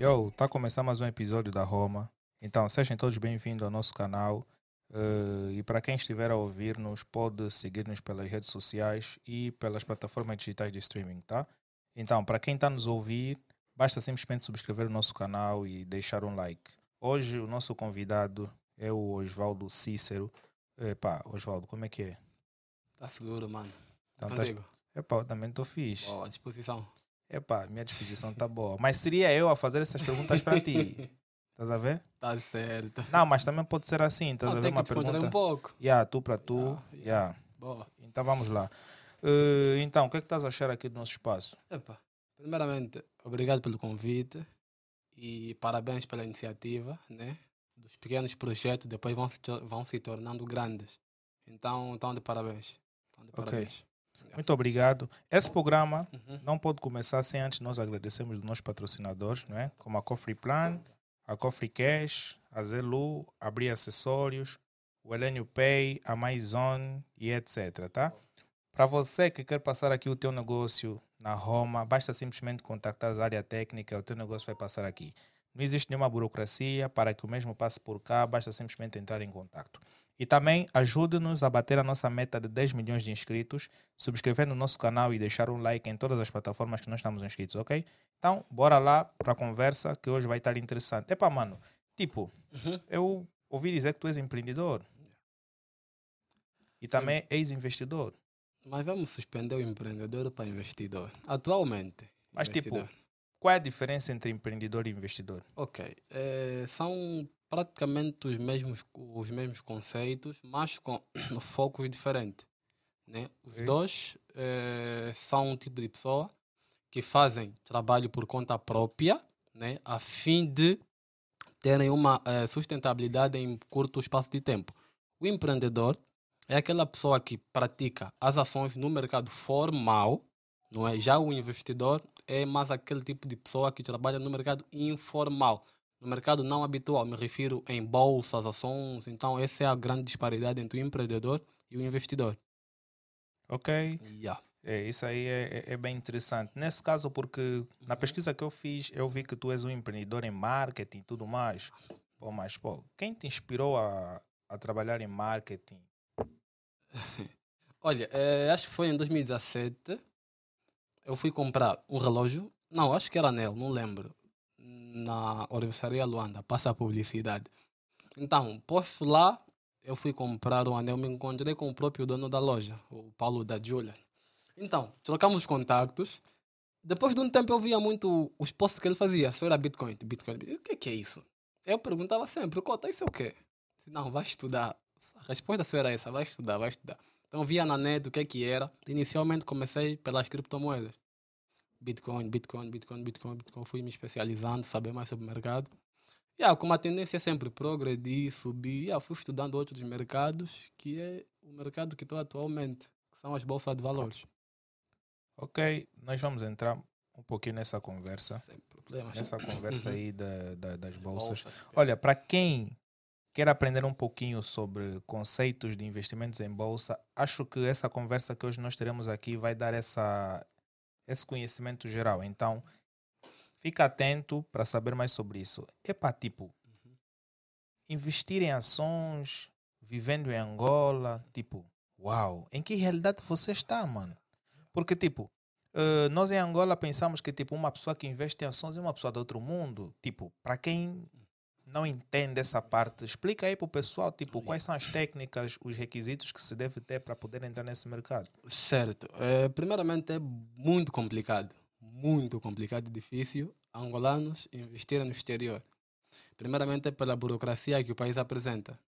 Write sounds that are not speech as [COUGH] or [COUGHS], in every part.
Yo, tá começando mais um episódio da Roma. Então, sejam todos bem-vindos ao nosso canal. Uh, e para quem estiver a ouvir-nos, pode seguir-nos pelas redes sociais e pelas plataformas digitais de streaming, tá? Então, para quem está nos ouvir, basta simplesmente subscrever o nosso canal e deixar um like. Hoje, o nosso convidado é o Oswaldo Cícero. Epá, Oswaldo, como é que é? Tá seguro, mano. Então, tá- Contigo? Epá, eu também estou fixe. Ó, à disposição. Epá, minha disposição tá boa. Mas seria eu a fazer essas perguntas para ti. [LAUGHS] Estás a ver? Tá certo. Não, mas também pode ser assim. Estás a Não, ver tem que uma pergunta? um pouco. Yeah, tu para tu. Yeah, Yeah. Boa. Então vamos lá. Uh, então, o que é que estás a achar aqui do nosso espaço? Epa, primeiramente, obrigado pelo convite e parabéns pela iniciativa, né? Dos pequenos projetos depois vão se, vão se tornando grandes. Então, então de parabéns. Então, de parabéns. Muito obrigado. Esse programa Uhum. não pode começar sem antes nós agradecermos os nossos patrocinadores, não é? como a Cofre Plan, a Cofre Cash, a Zelu, a Bri Acessórios, o Elenio Pay, a MyZone e etc. Tá? Para você que quer passar aqui o teu negócio na Roma, basta simplesmente contactar a área técnica, o teu negócio vai passar aqui. Não existe nenhuma burocracia para que o mesmo passe por cá, basta simplesmente entrar em contato. E também ajude-nos a bater a nossa meta de 10 milhões de inscritos, subscrevendo o nosso canal e deixar um like em todas as plataformas que nós estamos inscritos, ok? Então, bora lá para a conversa que hoje vai estar interessante. Epá, mano, tipo, Uhum. eu ouvi dizer que tu és empreendedor e também ex-investidor. Mas vamos suspender o empreendedor para investidor. Atualmente. Mas, tipo, investidor. Qual é a diferença entre empreendedor e investidor? Ok. eh, são praticamente os mesmos, os mesmos conceitos, mas com [COUGHS] focos diferentes. Né? Os Ok. dois eh, são um tipo de pessoa que fazem trabalho por conta própria, né? a fim de terem uma eh, sustentabilidade em curto espaço de tempo. O empreendedor é aquela pessoa que pratica as ações no mercado formal, não é? Já o investidor é mais aquele tipo de pessoa que trabalha no mercado informal, no mercado não habitual. Me refiro em bolsas, ações. Então, essa é a grande disparidade entre o empreendedor e o investidor. Ok? Yeah. É, isso aí é, é- é bem interessante. Nesse caso, porque na Uhum. pesquisa que eu fiz, eu vi que tu és um empreendedor em marketing e tudo mais. Pô, mas, pô, quem te inspirou a, a trabalhar em marketing? [LAUGHS] Olha, eh, acho que foi em 2017. Eu fui comprar um relógio. Não, acho que era anel, não lembro. Na Orivesaria Luanda, passa a publicidade. Então, posto lá, eu fui comprar um anel, me encontrei com o próprio dono da loja, o Paulo da Julia. Então, trocamos os contactos. Depois de um tempo eu via muito os posts que ele fazia. Só era Bitcoin, Bitcoin. O que, é isso? Eu perguntava sempre, Cota, isso é o quê? Disse, Não, vai estudar. A resposta só era essa, vai estudar, vai estudar. Então via na net o que é que era. Inicialmente comecei pelas criptomoedas. Bitcoin, Bitcoin, Bitcoin, Bitcoin, Bitcoin. Fui me especializando, saber mais sobre o mercado. Yeah, com uma tendência é sempre progredir, subir. Yeah, fui estudando outros mercados, que é o mercado que estou atualmente, que são as bolsas de valores. Ok, nós vamos entrar um pouquinho nessa conversa. Sem problemas. Nessa conversa Uhum. aí da, da- das bolsas. Bolsas. Olha, para quem quer aprender um pouquinho sobre conceitos de investimentos em bolsa, acho que essa conversa que hoje nós teremos aqui vai dar essa, esse conhecimento geral. Então, fica atento para saber mais sobre isso. Epa, tipo, investir em ações, vivendo em Angola, tipo, uau, em que realidade você está, mano? Porque, tipo, eh, nós em Angola pensamos que, tipo, uma pessoa que investe em ações é uma pessoa de outro mundo. Tipo, para quem não entende essa parte, explica aí para o pessoal, tipo, quais são as técnicas, os requisitos que se deve ter para poder entrar nesse mercado. Certo. Eh, primeiramente é muito complicado. Muito complicado e difícil angolanos investirem no exterior. Primeiramente é pela burocracia que o país apresenta.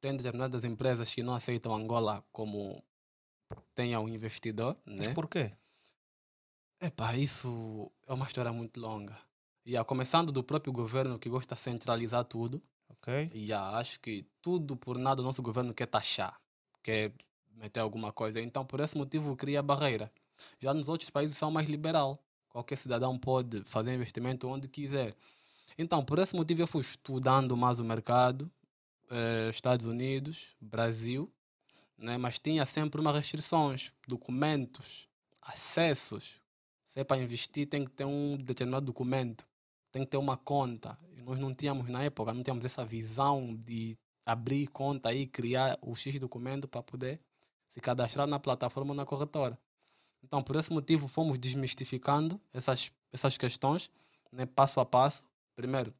Tem determinadas empresas que não aceitam Angola como tenha um investidor, Mas né? por quê? Epá, isso é uma história muito longa. E começando do próprio governo que gosta de centralizar tudo, Ok? e acho que tudo por nada o nosso governo quer taxar, quer meter alguma coisa. Então, por esse motivo, cria barreira. Já nos outros países são mais liberal. Qualquer cidadão pode fazer investimento onde quiser. Então, por esse motivo, eu fui estudando mais o mercado, eh, Estados Unidos, Brasil, né? mas tinha sempre umas restrições, documentos, acessos. Você para investir tem que ter um determinado documento, tem que ter uma conta. Nós não tínhamos na época, não tínhamos essa visão de abrir conta e criar o X documento para poder se cadastrar na plataforma ou na corretora. Então, por esse motivo, fomos desmistificando essas, essas questões, né, passo a passo. Primeiro,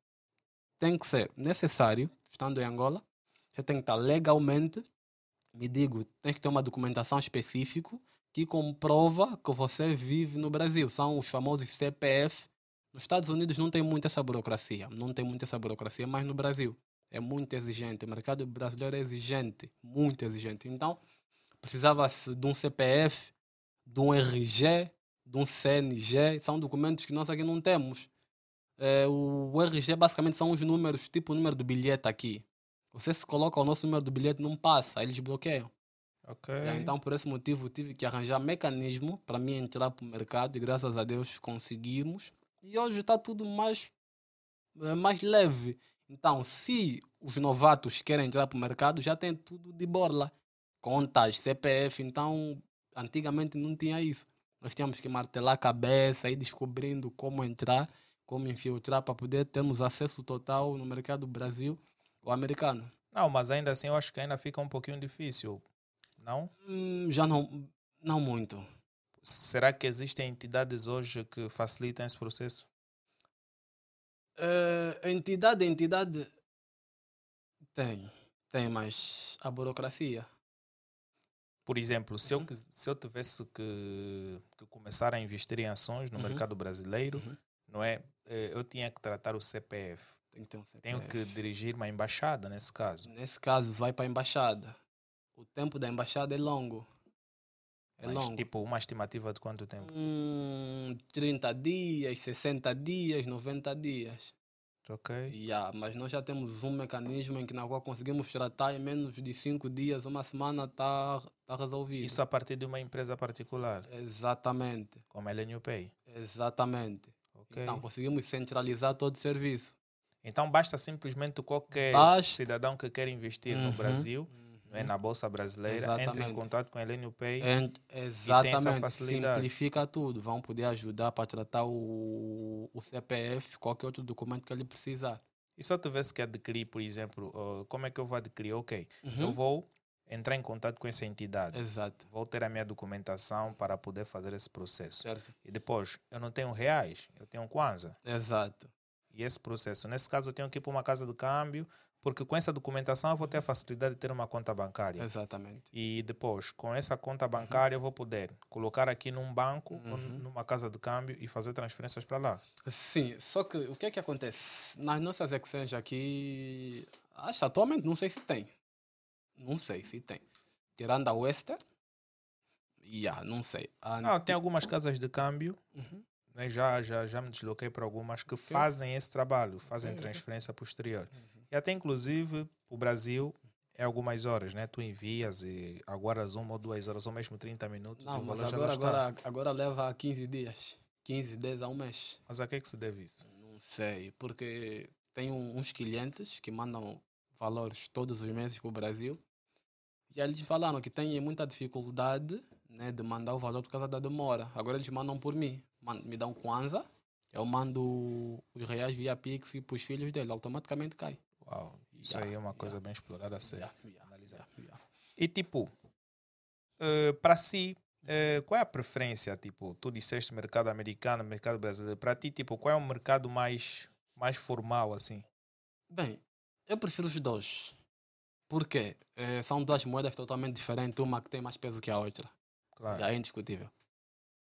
tem que ser necessário, estando em Angola, você tem que estar legalmente, me digo, tem que ter uma documentação específica que comprova que você vive no Brasil. São os famosos CPF. Nos Estados Unidos não tem muita essa burocracia, não tem muita essa burocracia, mas no Brasil é muito exigente. O mercado brasileiro é exigente, muito exigente. Então, precisava-se de um CPF, de um RG, de um CNG. São documentos que nós aqui não temos. É, o RG basicamente são os números, tipo o número do bilhete aqui. Você se coloca o nosso número do bilhete, não passa, eles bloqueiam. Ok. Então, por esse motivo, tive que arranjar mecanismo para mim entrar para o mercado e graças a Deus conseguimos. E hoje está tudo mais, eh, mais leve. Então, se os novatos querem entrar para o mercado, já tem tudo de borla. Contas, CPF. Então, antigamente não tinha isso. Nós tínhamos que martelar a cabeça, ir descobrindo como entrar, como infiltrar para poder termos acesso total no mercado Brasil ou americano. Não, mas ainda assim eu acho que ainda fica um pouquinho difícil, não? Hum, já não, não muito. Será que existem entidades hoje que facilitam esse processo? A entidade, entidade tem, tem, mas a burocracia. Por exemplo, se, eu, Uhum. quis- se eu tivesse que, que começar a investir em ações no Uhum. mercado brasileiro, Uhum. não é? Eh, Eu tinha que tratar o CPF. Tem que um CPF. Tenho que dirigir uma embaixada nesse caso. Nesse caso, vai para a embaixada. O tempo da embaixada é longo. É Mas, longo. tipo, uma estimativa de quanto tempo? Hum, 30 dias, 60 dias, 90 dias. Ok. Yeah, mas nós já temos um mecanismo em que na qual conseguimos tratar em menos de 5 dias, uma semana está tá resolvido. Isso a partir de uma empresa particular, Exatamente, como a LNU Pay. exatamente. Ok. Então conseguimos centralizar todo o serviço. Então basta simplesmente qualquer Basta- cidadão que quer investir no Uhum, Brasil, não é, na Bolsa Brasileira, entre em Exatamente. contato com a LNU Pay. En- exatamente, facilidade. simplifica tudo. Vão poder ajudar para tratar o, o CPF, qualquer outro documento que ele precisar. E se eu tivesse que adquirir, por exemplo, uh, como é que eu vou adquirir? Ok, eu Uhum. vou entrar em contato com essa entidade. Exato, Vou ter a minha documentação para poder fazer esse processo. certo? E depois, eu não tenho reais, eu tenho Kwanza. Exato, E esse processo, nesse caso, eu tenho que ir para uma casa de câmbio, porque com essa documentação eu vou ter a facilidade de ter uma conta bancária. exatamente. E depois, com essa conta bancária, eu vou poder colocar aqui num banco Uhum. numa casa de câmbio e fazer transferências para lá. Sim, só que o que é que acontece? Nas nossas exchanges aqui, acho atualmente não sei se tem. Não sei se tem. Tirando a Western, yeah, não sei. A Não, tem algumas casas de câmbio, Uhum. né, já, já, já me desloquei para algumas que fazem esse trabalho, fazem Ok, ok. transferência posterior. Uhum. E até inclusive o Brasil é algumas horas, né? Tu envias e aguardas uma ou duas horas ou mesmo 30 minutos. Não, mas agora, agora, agora leva 15 dias. 15, 10 a um mês. Mas a que é que se deve isso? Não sei, porque tem uns clientes que mandam valores todos os meses para o Brasil. E eles falaram que têm muita dificuldade né, de mandar o valor por causa da demora. Agora eles mandam por mim. Me dão Kwanza, eu mando os reais via Pix para os filhos dele, automaticamente cai. Uau, isso Yeah, aí é uma yeah. coisa bem explorada a ser Yeah, yeah, analisada. yeah, yeah. E tipo, para si, eh, qual é a preferência? Tipo, tu disseste mercado americano, mercado brasileiro. Para ti, tipo, qual é o mercado mais, mais formal, assim? Bem, eu prefiro os dois. Por quê? Eh, são duas moedas totalmente diferentes, uma que tem mais peso que a outra. Claro. E é indiscutível.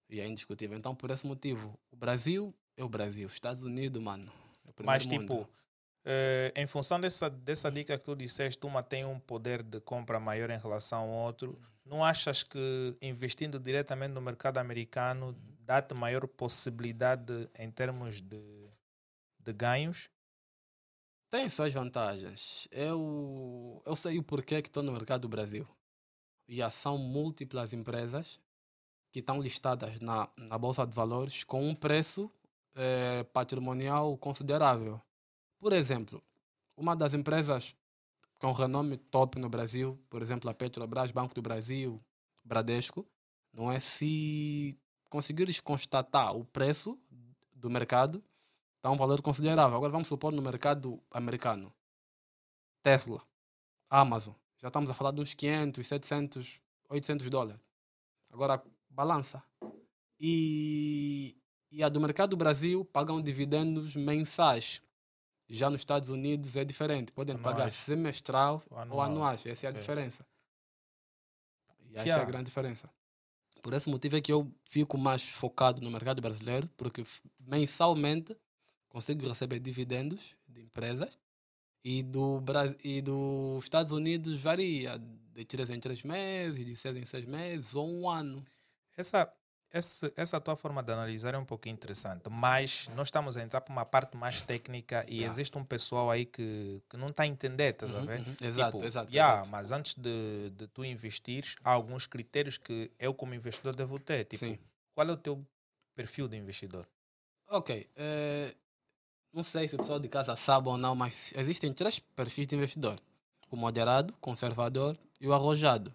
E é indiscutível. Então, por esse motivo, o Brasil é o Brasil. Os Estados Unidos, mano. É o Mas, primeiro mundo. tipo, eh, em função dessa, dessa dica que tu disseste, uma tem um poder de compra maior em relação ao outro. Não achas que investindo diretamente no mercado americano dá-te maior possibilidade em termos de, de ganhos? Tem suas vantagens. Eu, eu sei o porquê que estou no mercado do Brasil. Já são múltiplas empresas que estão listadas na, na Bolsa de Valores com um preço eh, patrimonial considerável. Por exemplo, uma das empresas com renome top no Brasil, por exemplo, a Petrobras, Banco do Brasil, Bradesco, não é? Se conseguires constatar o preço do mercado, está um valor considerável. Agora vamos supor no mercado americano. Tesla, Amazon. Já estamos a falar de uns 500, 700, 800 dólares. Agora, balança. E, e a do mercado do Brasil pagam dividendos mensais. Já nos Estados Unidos é diferente. Podem pagar Anuais. semestral O ou anual. anuais. Essa é a É. diferença. E essa é Yeah. a grande diferença. Por esse motivo é que eu fico mais focado no mercado brasileiro, porque mensalmente consigo receber dividendos de empresas e do Bra- e dos Estados Unidos varia de 3 em 3 meses, de 6 em 6 meses ou um ano. Essa, essa, essa tua forma de analisar é um pouquinho interessante, mas nós estamos a entrar para uma parte mais técnica e Yeah. existe um pessoal aí que, que não está a entender, estás a Uhum, ver? uhum. Exato, Tipo, exato, yeah, exato. Mas antes de, de tu investires, há alguns critérios que eu, como investidor, devo ter. Tipo, Sim. qual é o teu perfil de investidor? Ok. eh, não sei se o pessoal de casa sabe ou não, mas existem três perfis de investidor: o moderado, conservador e o arrojado.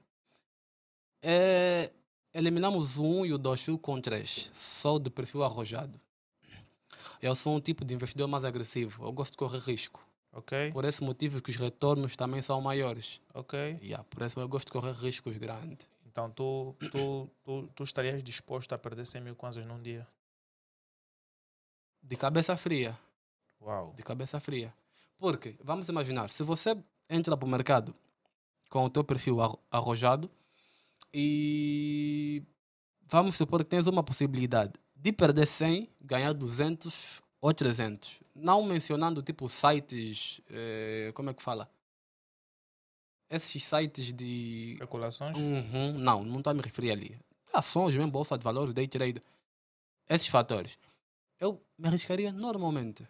Eh, eliminamos o 1 um e o 2, fico com 3. Sou do perfil arrojado. Eu sou um tipo de investidor mais agressivo. Eu gosto de correr risco. Ok? Por esse motivo que os retornos também são maiores. Ok? Yeah, por isso eu gosto de correr riscos grandes. Então tu, tu, tu, tu estarias disposto a perder 100 mil kwanzas num dia? De cabeça fria. Uau! de cabeça fria. Porque, vamos imaginar, se você entra para o mercado com o teu perfil arro- arrojado e vamos supor que tens uma possibilidade de perder 100, ganhar 200 ou 300. Não mencionando tipo sites, eh, como é que fala? Esses sites de... Especulações? Uhum, não, não estou a me referir ali. Ações, mesmo bolsa de valores, day trade. Esses fatores. Eu me arriscaria normalmente.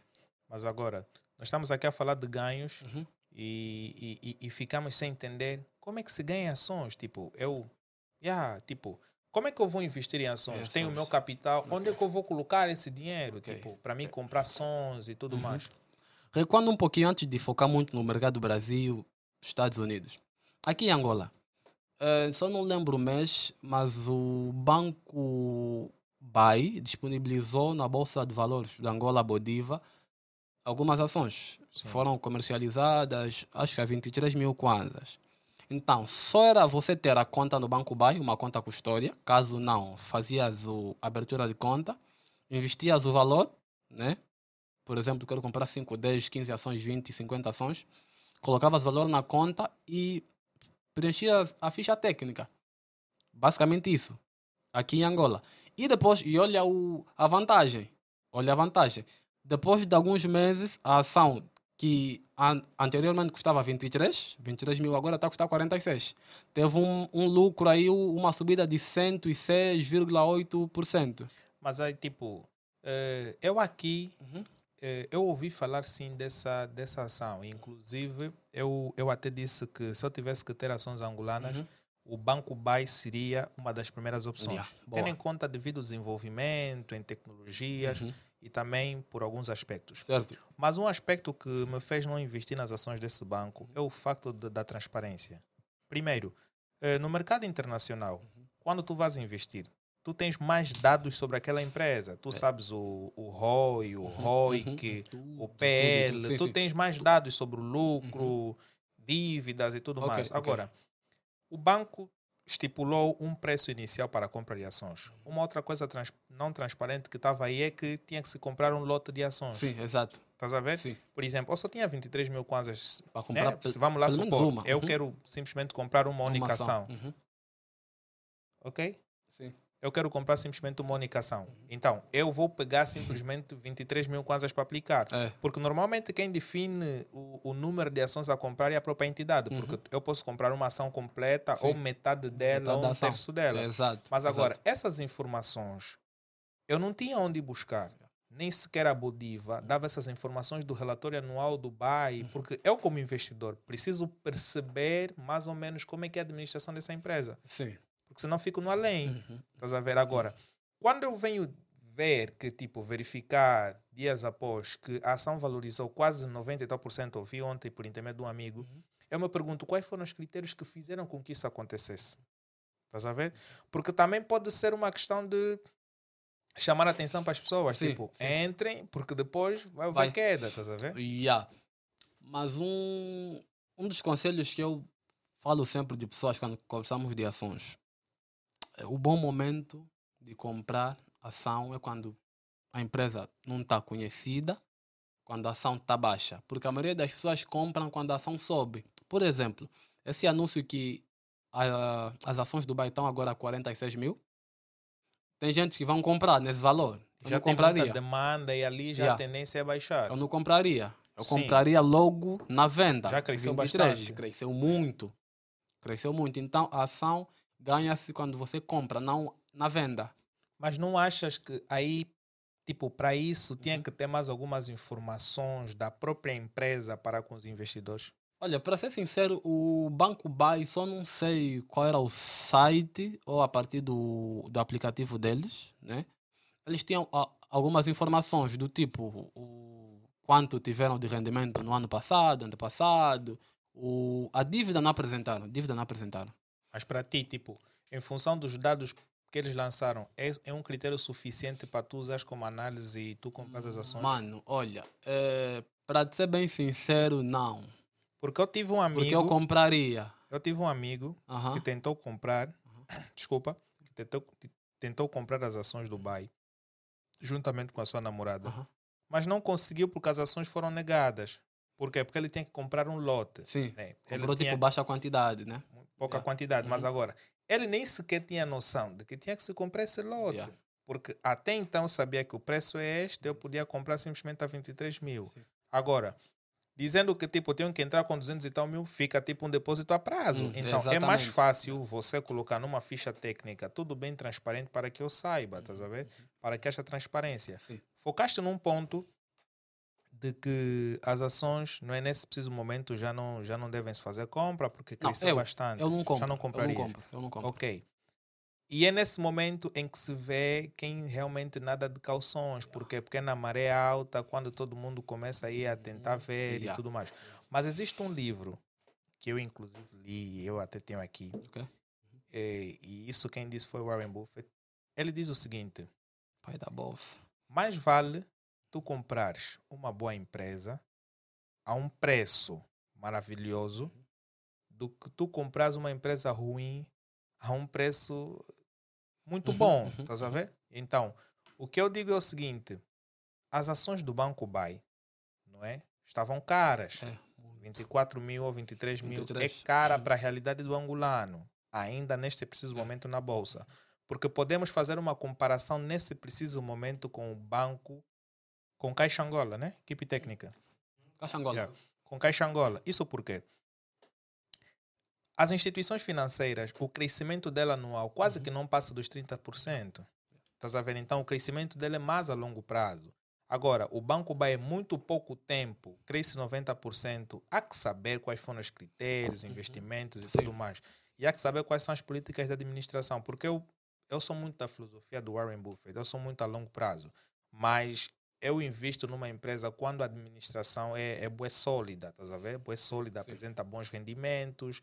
Mas agora, nós estamos aqui a falar de ganhos Uhum. e, e, e- e ficamos sem entender como é que se ganha ações. Tipo, eu, yeah, tipo, como é que eu vou investir em ações? Tenho o meu capital, onde é que eu vou colocar esse dinheiro? Ok. Tipo, para mim comprar ações e tudo Uhum. mais. Recuando um pouquinho antes de focar muito no mercado do Brasil, Estados Unidos. Aqui em Angola, eh, só não lembro o mês, mas o banco BAI disponibilizou na Bolsa de Valores de Angola Bodiva algumas ações. Sim. Foram comercializadas, acho que a 23 mil kwanzas. Então, só era você ter a conta no Banco BAI, uma conta custódia. Caso não, fazias o- a abertura de conta, investias o valor, né? Por exemplo, quero comprar 5, 10, 15 ações, 20, 50 ações. Colocavas valor na conta e preenchias a ficha técnica. Basicamente isso. Aqui em Angola. E depois, e olha o, a vantagem. Olha a vantagem. Depois de alguns meses, a ação que an- anteriormente custava 23, 23 mil, agora está a custar 46. Teve um, um lucro aí, uma subida de 106,8%. Mas aí, tipo, eh, eu aqui, Uhum. eh, eu ouvi falar sim dessa, dessa ação. Inclusive, eu, eu até disse que se eu tivesse que ter ações angolanas, Uhum. o Banco BAI seria uma das primeiras opções. Yeah, Tendo em conta devido ao desenvolvimento em tecnologias Uhum. E também por alguns aspectos. Certo. Mas um aspecto que me fez não investir nas ações desse banco é o facto de- da transparência. Primeiro, eh, no mercado internacional, Uhum. quando tu vas investir, tu tens mais dados sobre aquela empresa. Tu sabes o, o ROI, o ROIC, Tudo, o tudo, PL, tudo. Sim, tu sim. tens mais dados sobre o lucro, dívidas e tudo Ok, mais. Agora, o banco estipulou um preço inicial para a compra de ações. Uma outra coisa trans- não transparente que estava aí é que tinha que se comprar um lote de ações. Sim, exato. Estás a ver? Sim. Por exemplo, eu só tinha 23 mil kwanzas. Para Né? comprar Se vamos lá supor, eu Uhum. quero simplesmente comprar uma única uma ação. Uhum. Ok? Eu quero comprar simplesmente uma única ação. Então, eu vou pegar simplesmente [LAUGHS] 23 mil kwanzas para aplicar. É. Porque normalmente quem define o, o número de ações a comprar é a própria entidade. Porque eu posso comprar uma ação completa Uhum. Sim. ou metade dela Metade ou um ação. terço dela. Exato. Mas exato. agora, essas informações eu não tinha onde buscar. Nem sequer a Bodiva dava essas informações do relatório anual do BAI, Uhum. porque eu, como investidor, preciso perceber mais ou menos como é que é a administração dessa empresa. Sim. Porque senão fico no além. Uhum. Estás a ver agora? Quando eu venho ver que, tipo, verificar dias após que a ação valorizou quase 90 e tal por cento, ouvi ontem por intermédio de um amigo, Uhum. eu me pergunto quais foram os critérios que fizeram com que isso acontecesse. Estás a ver? Porque também pode ser uma questão de chamar a atenção para as pessoas. Sim, tipo, sim. entrem, porque depois vai haver queda, estás a ver? Yeah. Mas um, um dos conselhos que eu falo sempre de pessoas quando conversamos de ações, o bom momento de comprar ação é quando a empresa não está conhecida, quando a ação está baixa. Porque a maioria das pessoas compram quando a ação sobe. Por exemplo, esse anúncio que ah, as ações do Dubai estão agora a 46 mil, tem gente que vão comprar nesse valor. Eu Já não tem compraria. muita demanda e ali já Yeah. a tendência é baixar. Eu não compraria. Eu Sim. compraria logo na venda. Já cresceu 23, bastante. Cresceu muito. Cresceu muito. Então a ação ganha-se quando você compra, não na venda. Mas não achas que aí, tipo, para isso tinha Uhum. que ter mais algumas informações da própria empresa para com os investidores? Olha, para ser sincero, o Banco Buy só não sei qual era o site ou a partir do, do aplicativo deles, né? Eles tinham algumas informações do tipo o quanto tiveram de rendimento no ano passado, ano passado, o, a dívida não apresentaram, dívida não apresentaram. Mas para ti, tipo, em função dos dados que eles lançaram, é, é um critério suficiente para tu usares como análise e tu compras as ações? Mano, olha, é, para ser bem sincero, não. Porque eu tive um amigo, Porque eu compraria. eu tive um amigo Aham. que tentou comprar, [COUGHS] desculpa, que tentou, tentou comprar as ações do Dubai juntamente com a sua namorada, Aham. mas não conseguiu porque as ações foram negadas. Por quê? Porque ele tinha que comprar um lote. Sim. né? Ele Comprou tinha tipo baixa quantidade, né? Pouca Yeah. quantidade, mas Uhum. agora, ele nem sequer tinha noção de que tinha que se comprar esse lote. Yeah. Porque até então sabia que o preço é este, eu podia comprar simplesmente a 23 mil. Sim. Agora, dizendo que tipo, eu tenho que entrar com 200 e tal mil, fica tipo um depósito a prazo. Hum, então é mais exatamente. fácil você colocar numa ficha técnica tudo bem transparente para que eu saiba, a ver? Para que haja transparência. Sim. Focaste num ponto de que as ações, não é nesse preciso momento, já não, já não devem se fazer compra, porque Não, cresceu eu- bastante. Eu não compro. Já não eu compraria. não compro. Eu não compro. Ok. E é nesse momento em que se vê quem realmente nada de calções, porque porque é na maré alta, quando todo mundo começa aí a tentar ver e Yeah. tudo mais. Mas existe um livro que eu inclusive li, eu até tenho aqui, Ok. eh, e isso quem disse foi Warren Buffett. Ele diz o seguinte: Pai da bolsa. mais vale tu comprares uma boa empresa a um preço maravilhoso do que tu comprares uma empresa ruim a um preço muito Uhum, bom, uhum, estás a uhum. ver? Então, o que eu digo é o seguinte, as ações do Banco Buy, não é? Estavam caras. É. 24 mil ou 23 mil 23. é cara Uhum. para a realidade do angolano, ainda neste preciso momento na bolsa. Porque podemos fazer uma comparação nesse preciso momento com o banco, com Caixa Angola, né? Equipe técnica. Caixa Angola. Yeah. Com Caixa Angola. Isso por quê? As instituições financeiras, o crescimento dela anual quase Uhum. que não passa dos 30%. Estás a ver? Então, o crescimento dele é mais a longo prazo. Agora, o Banco Bay é muito pouco tempo, cresce 90%. Há que saber quais foram os critérios, investimentos e Uhum. Sim. tudo mais. E há que saber quais são as políticas da administração. Porque eu, eu sou muito da filosofia do Warren Buffett, eu sou muito a longo prazo. Mas eu invisto numa empresa quando a administração é, é boa sólida, estás a ver? Boa sólida, Sim. apresenta bons rendimentos.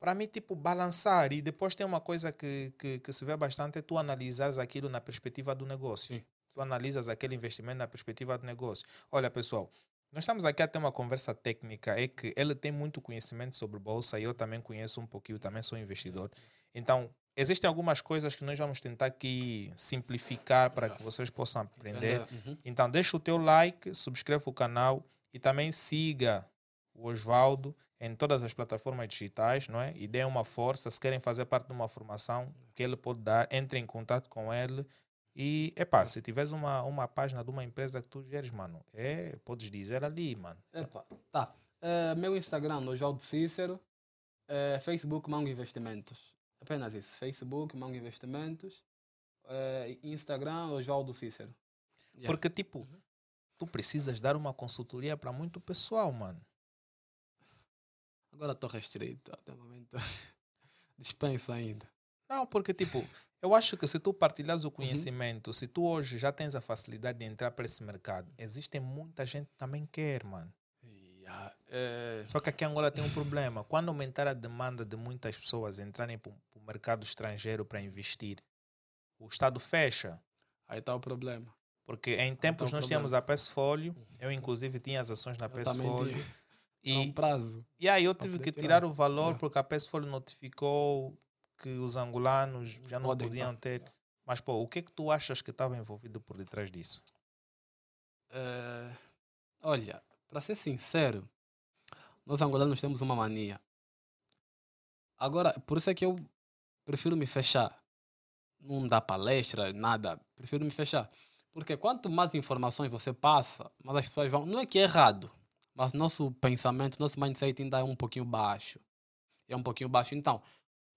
Para mim, tipo, balançar. E depois tem uma coisa que, que, que se vê bastante, é tu analisares aquilo na perspectiva do negócio. Sim. Tu analisas aquele investimento na perspectiva do negócio. Olha, pessoal, nós estamos aqui a ter uma conversa técnica, é que ele tem muito conhecimento sobre bolsa e eu também conheço um pouquinho, também sou investidor. Então, existem algumas coisas que nós vamos tentar aqui simplificar para que vocês possam aprender. Uhum. Então, deixa o teu like, subscreva o canal e também siga o Osvaldo em todas as plataformas digitais, não é? E dê uma força. Se querem fazer parte de uma formação que ele pode dar, entre em contato com ele. E, epá, se tiveres uma, uma página de uma empresa que tu geres, mano, é, podes dizer ali, mano. Epa, tá. É, meu Instagram, Oswaldo Cícero. É, Facebook, Mango Investimentos. Apenas isso. Facebook, Mango Investimentos. É, Instagram, Oswaldo Cícero. Yeah. Porque, tipo, tu precisas dar uma consultoria para muito pessoal, mano. Agora estou restrito. Até o momento. [LAUGHS] Dispenso ainda. Não, porque, tipo, eu acho que se tu partilhas o conhecimento, se tu hoje já tens a facilidade de entrar para esse mercado, existem muita gente que também quer, mano. É, Só que aqui em Angola tem um problema. Quando aumentar a demanda de muitas pessoas entrarem para o mercado estrangeiro para investir, o Estado fecha. Aí está o problema. Porque em tempos Então, nós problema. tínhamos a Pesfolio, eu inclusive tinha as ações na Pesfolio. tinha. E, um prazo. e aí eu tive poder que tirar. tirar o valor Yeah. porque a Pesfolio notificou que os angolanos já não Podem, podiam tá. ter. Mas, pô, o que é que tu achas que estava envolvido por detrás disso? Eh, olha, para ser sincero, nós angolanos temos uma mania. Agora, por isso é que eu prefiro me fechar. Não dá palestra, nada. Prefiro me fechar. Porque quanto mais informações você passa, mais as pessoas vão. Não é que é errado, mas nosso pensamento, nosso mindset ainda é um pouquinho baixo. É um pouquinho baixo. Então,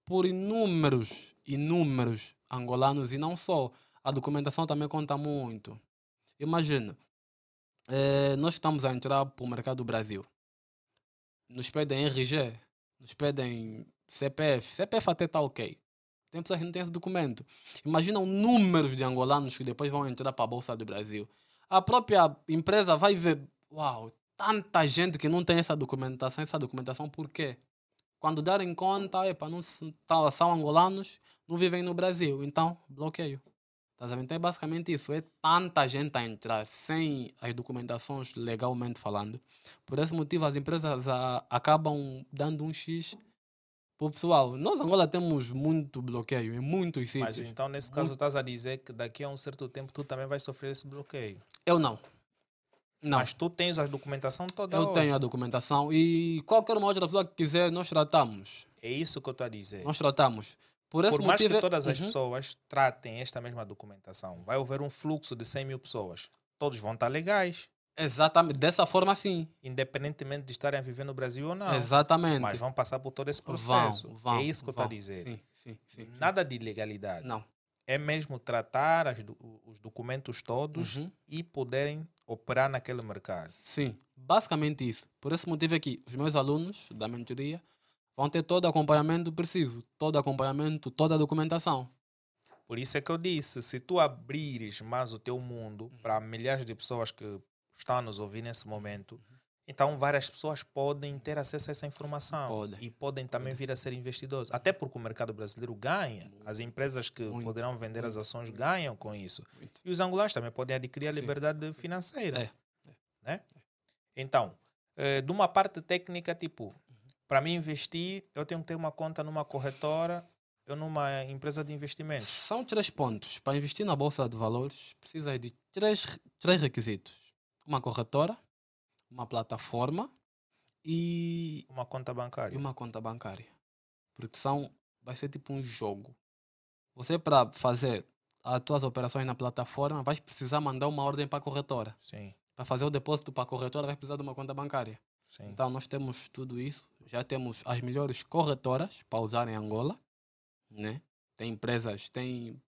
por inúmeros, inúmeros angolanos, e não só, a documentação também conta muito. Imagina, eh, nós estamos a entrar para o mercado do Brasil. Nos pedem RG, nos pedem CPF. CPF até está ok. Tem pessoas que não têm esse documento. Imagina o número de angolanos que depois vão entrar para a Bolsa do Brasil. A própria empresa vai ver, uau, tanta gente que não tem essa documentação, essa documentação por quê? Quando darem conta, epa, não tá- são angolanos, não vivem no Brasil. Então, bloqueio. Estás a? Então é basicamente isso. É tanta gente a entrar sem as documentações legalmente falando. Por esse motivo, as empresas ah, acabam dando um X para o pessoal. Nós, Angola, temos muito bloqueio em muitos Mas sítios. então, nesse caso, estás a dizer que daqui a um certo tempo tu também vais sofrer esse bloqueio. Eu não. Não. Mas tu tens a documentação toda eu hoje. tenho a documentação e qualquer uma outra pessoa que quiser, nós tratamos. É isso que eu estou a dizer. Nós tratamos. Por esse Por mais motivo. que todas as Uhum. pessoas tratem esta mesma documentação, vai haver um fluxo de 100 mil pessoas. Todos vão estar legais, Exatamente. Dessa forma, sim. independentemente de estarem a viver no Brasil ou não. Exatamente. Mas vão passar por todo esse Vão, processo. vão, é isso que eu estou a vão. dizer. Sim, sim, sim. Nada de ilegalidade. Não. É mesmo tratar as os documentos todos Uhum. e poderem operar naquele mercado. Sim, basicamente isso. Por esse motivo aqui, os meus alunos da mentoria vão ter todo o acompanhamento preciso, todo o acompanhamento, toda a documentação. Por isso é que eu disse, se tu abrires mais o teu mundo Uhum. para milhares de pessoas que estão a nos ouvir nesse momento, então várias pessoas podem ter acesso a essa informação Podem. e podem também vir a ser investidores. Até porque o mercado brasileiro ganha. As empresas que Muito, poderão vender as muito, ações muito. ganham com isso. Muito. E os angolanos também podem adquirir a Sim. liberdade financeira. É, Né? Então, eh, de uma parte técnica, tipo, Uhum. Para mim investir, eu tenho que ter uma conta numa corretora ou numa empresa de investimentos. São três pontos. Para investir na Bolsa de Valores, precisa de três, três requisitos: uma corretora, uma plataforma e, Uma conta bancária. e uma conta bancária. Porque são, vai ser tipo um jogo. Você, para fazer as tuas operações na plataforma, vai precisar mandar uma ordem para a corretora. Sim, Para fazer o depósito para a corretora, vai precisar de uma conta bancária. Sim. Então, nós temos tudo isso. Já temos as melhores corretoras para usar em Angola. Né? Tem empresas, tem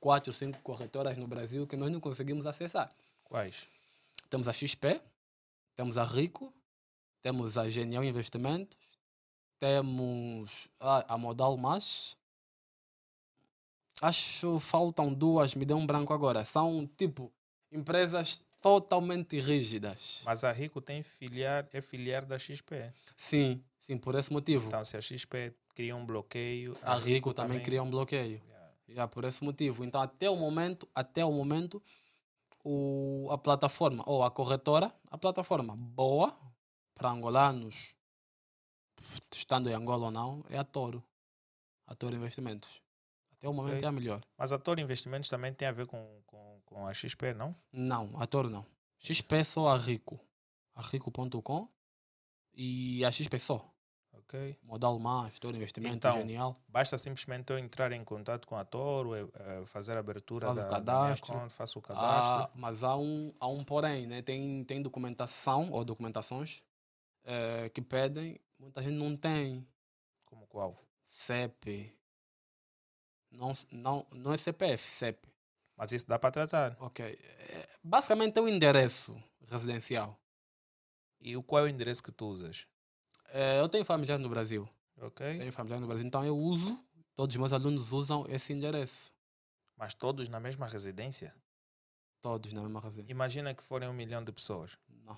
quatro, cinco corretoras no Brasil que nós não conseguimos acessar. Quais? Temos a XP, temos a Rico, temos a Genial Investimentos, temos a, a Modal Mais. Acho faltam duas, me deu um branco agora. São tipo empresas totalmente rígidas. Mas a Rico tem filiar, é filiar da XP. Sim, sim, por esse motivo. Então, se a XP cria um bloqueio, a Rico também cria um bloqueio. Yeah. Já por esse motivo. Então, até o momento, até o momento, o, a plataforma ou a corretora, a plataforma boa para angolanos, estando em Angola ou não, é a Toro. A Toro Investimentos. Até o momento Ok. é a melhor. Mas a Toro Investimentos também tem a ver com, com, a XP, não? Não, a Toro não. XP é só a Rico. A Rico.com e a XP só. Ok. Modal Mais, Toro Investimento, Então, Genial. Basta simplesmente eu entrar em contato com a Toro, eh, eh, fazer a abertura Faz o da, da minha cadastro. conta, faço o cadastro. Ah, mas há um, há um porém, né? Tem, tem documentação ou documentações eh, que pedem, muita gente não tem Como qual? CEP. Não, não, não é CPF, CEP. Mas isso dá para tratar. Ok. Eh, basicamente é um endereço residencial. E o qual é o endereço que tu usas? Eh, eu tenho familiares no Brasil. Ok? Tenho familiares no Brasil, então eu uso, todos os meus alunos usam esse endereço. Mas todos na mesma residência? Todos na mesma residência. Imagina que forem um milhão de pessoas. Não.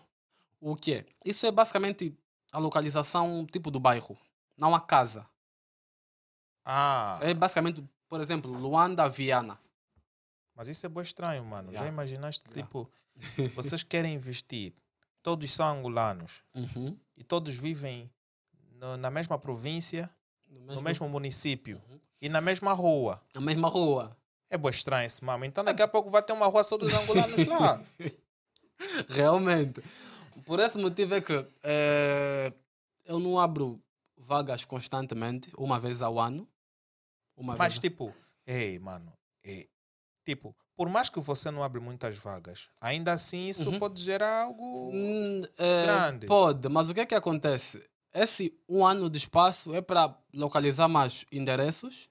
O que é? Isso é basicamente a localização tipo do bairro, não a casa. Ah, É basicamente, por exemplo, Luanda, Viana. Mas isso é bem estranho, mano. Já Yeah. imaginaste, Yeah. tipo, [LAUGHS] vocês querem investir, todos são angolanos Uhum. e todos vivem no- na mesma província, no mesmo município Uhum. e na mesma rua. Na mesma rua. É bem estranho esse mamo. Então daqui a pouco vai ter uma rua só dos angolanos lá. [LAUGHS] Realmente. Por esse motivo é que eh, eu não abro vagas constantemente, uma vez ao ano. Uma Mas vez. tipo, ei, mano, ei, tipo, por mais que você não abre muitas vagas, ainda assim isso Uhum. pode gerar algo Hum, eh, grande. Pode, mas o que é que acontece? Esse um ano de espaço é para localizar mais endereços,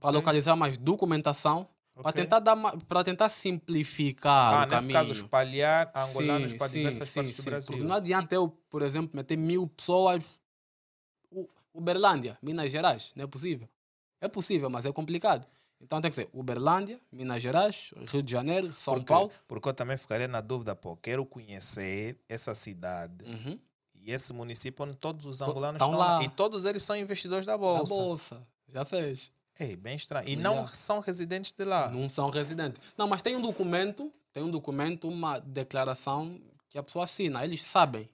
para Ok, localizar mais documentação, para ok. tentar dar para tentar simplificar Ah, o nesse caminho. caso, espalhar angolanos Sim, para sim, diversas sim, partes do sim. Brasil. Porque não adianta eu, por exemplo, meter mil pessoas. Uberlândia, Minas Gerais, não é possível. É possível, mas é complicado. Então tem que ser Uberlândia, Minas Gerais, Rio de Janeiro, São Porque- Paulo. Porque eu também ficaria na dúvida, pô, quero conhecer essa cidade Uhum. e esse município onde todos os angolanos tão estão lá. lá. E todos eles são investidores da bolsa. bolsa. Já fez. Ei, bem estranho. E Yeah. não são residentes de lá. Não são residentes. Não, mas tem um documento, tem um documento, uma declaração que a pessoa assina. Eles sabem.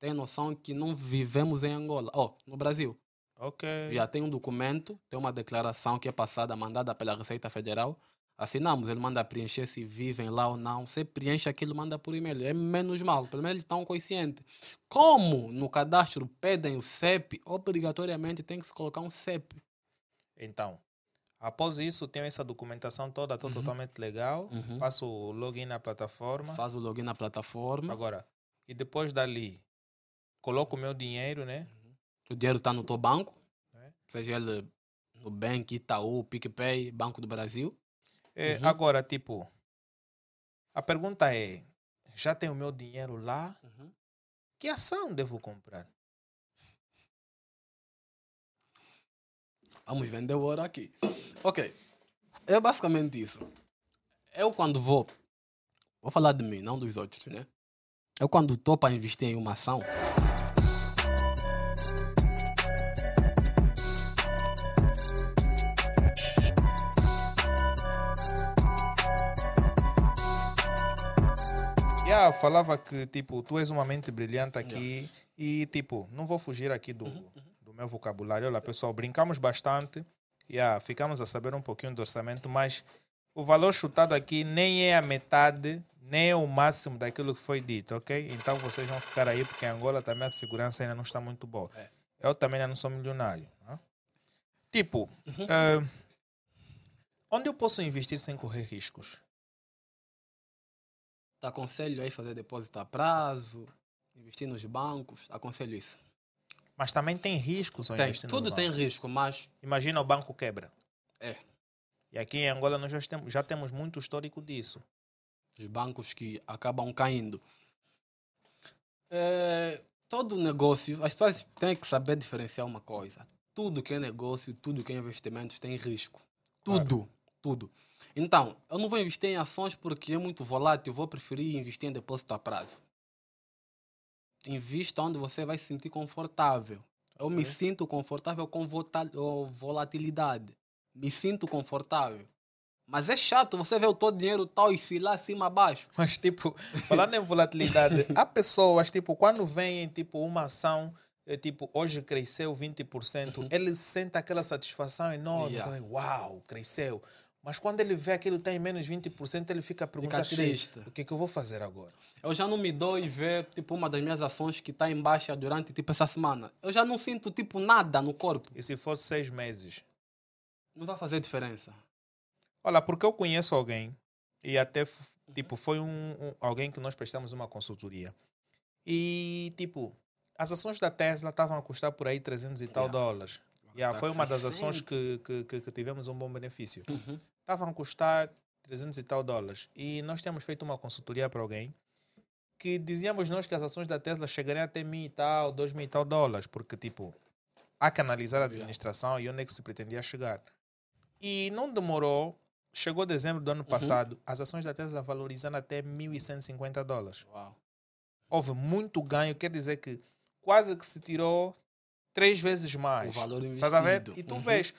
Tem noção que não vivemos em Angola. Oh, no Brasil. Ok. Já tem um documento, tem uma declaração que é passada, mandada pela Receita Federal. Assinamos, ele manda preencher se vivem lá ou não. Você preenche aquilo, manda por e-mail. É menos mal, pelo menos eles estão conscientes. Como no cadastro pedem o CEP, obrigatoriamente tem que se colocar um CEP. Então, após isso, tenho essa documentação toda, Uhum. totalmente legal. Uhum. Faço o login na plataforma. Faz o login na plataforma. Agora, e depois dali, coloco o meu dinheiro, né? O dinheiro está no teu banco, É. seja ele no Bank, Itaú, PicPay, Banco do Brasil. É, Uhum. Agora, tipo, a pergunta é: já tenho o meu dinheiro lá? Que ação devo comprar? Vamos vender o ouro aqui. Ok. É basicamente isso. Eu quando vou. Vou falar de mim, não dos outros, né? Eu quando estou para investir em uma ação. Yeah, falava que, tipo, tu és uma mente brilhante aqui e, tipo, não vou fugir aqui do, Uhum, do meu vocabulário. Olha, pessoal, brincamos bastante. Yeah, ficamos a saber um pouquinho do orçamento, mas o valor chutado aqui nem é a metade, nem é o máximo daquilo que foi dito, ok? Então vocês vão ficar aí, porque em Angola também a segurança ainda não está muito boa. É. Eu também ainda não sou milionário. né? Tipo, Uhum. eh, onde eu posso investir sem correr riscos? Te aconselho aí fazer depósito a prazo, investir nos bancos. Aconselho isso. Mas também tem riscos ao Tem, tudo tem risco, mas Imagina o banco quebra. É. E aqui em Angola nós já temos, já temos muito histórico disso. os bancos que acabam caindo. É, todo negócio, as pessoas têm que saber diferenciar uma coisa. Tudo que é negócio, tudo que é investimentos tem risco. Tudo, tudo. Então, eu não vou investir em ações porque é muito volátil, eu vou preferir investir em depósito a prazo. Invista onde você vai se sentir confortável. Eu me Ok. sinto confortável com volatilidade. Me sinto confortável. Mas é chato você ver o teu dinheiro tal oscilar acima abaixo. [LAUGHS] Mas, tipo, falando em volatilidade, [LAUGHS] há pessoas, tipo, quando vem tipo, uma ação, é, tipo, hoje cresceu 20%, ele sente aquela satisfação enorme. Yeah. então, Uau, cresceu. Mas quando ele vê aquilo está em menos 20%, ele fica a perguntar, Fica "Shit, triste. o que, que eu vou fazer agora? Eu já não me dou e ver tipo uma das minhas ações que está em baixa durante tipo essa semana. Eu já não sinto tipo nada no corpo. E se for seis meses? Não vai fazer diferença. Olha, porque eu conheço alguém e até tipo foi um, um- alguém que nós prestamos uma consultoria e tipo as ações da Tesla estavam a custar por aí 300 e tal Yeah. dólares. Yeah, Tá foi uma das ações 60. que, que, que, que tivemos um bom benefício. Uhum. Estavam a custar 300 e tal dólares e nós temos feito uma consultoria para alguém que dizíamos nós que as ações da Tesla chegariam até mil e tal, dois mil e tal dólares, porque tipo há que analisar a administração e onde é que se pretendia chegar. E não demorou, chegou dezembro do ano passado, as ações da Tesla valorizaram até 1.150 dólares. Uau. Houve muito ganho, quer dizer que quase que se tirou três vezes mais. O valor investido. Ver? E tu Uhum. vês,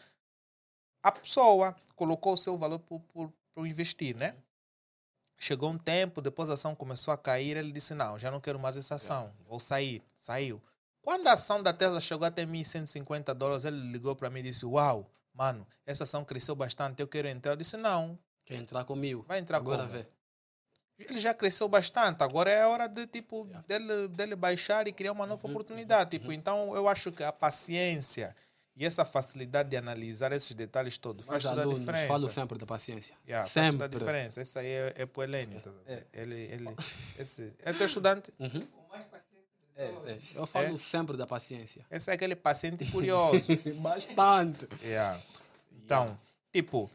a pessoa colocou o seu valor para investir, né? Chegou um tempo, depois a ação começou a cair, ele disse, não, já não quero mais essa ação, vou sair. Saiu. Quando a ação da Tesla chegou até 1.150 dólares, ele ligou para mim e disse, uau, mano, essa ação cresceu bastante, eu quero entrar. Eu disse, não. Quer entrar comigo? Vai entrar Agora como? vê. Ele já cresceu bastante, agora é a hora de, tipo, dele, dele baixar e criar uma nova oportunidade. Tipo, então, eu acho que a paciência e essa facilidade de analisar esses detalhes todos faz toda a diferença. falam sempre da paciência. Yeah, faz toda a sempre. diferença. Esse aí é, é pro Helênio. tá É. Ele, ele, esse, é teu estudante? Uhum. É, é. Eu falo sempre da paciência. Esse é aquele paciente curioso. [LAUGHS] Bastante. Yeah. Então, tipo,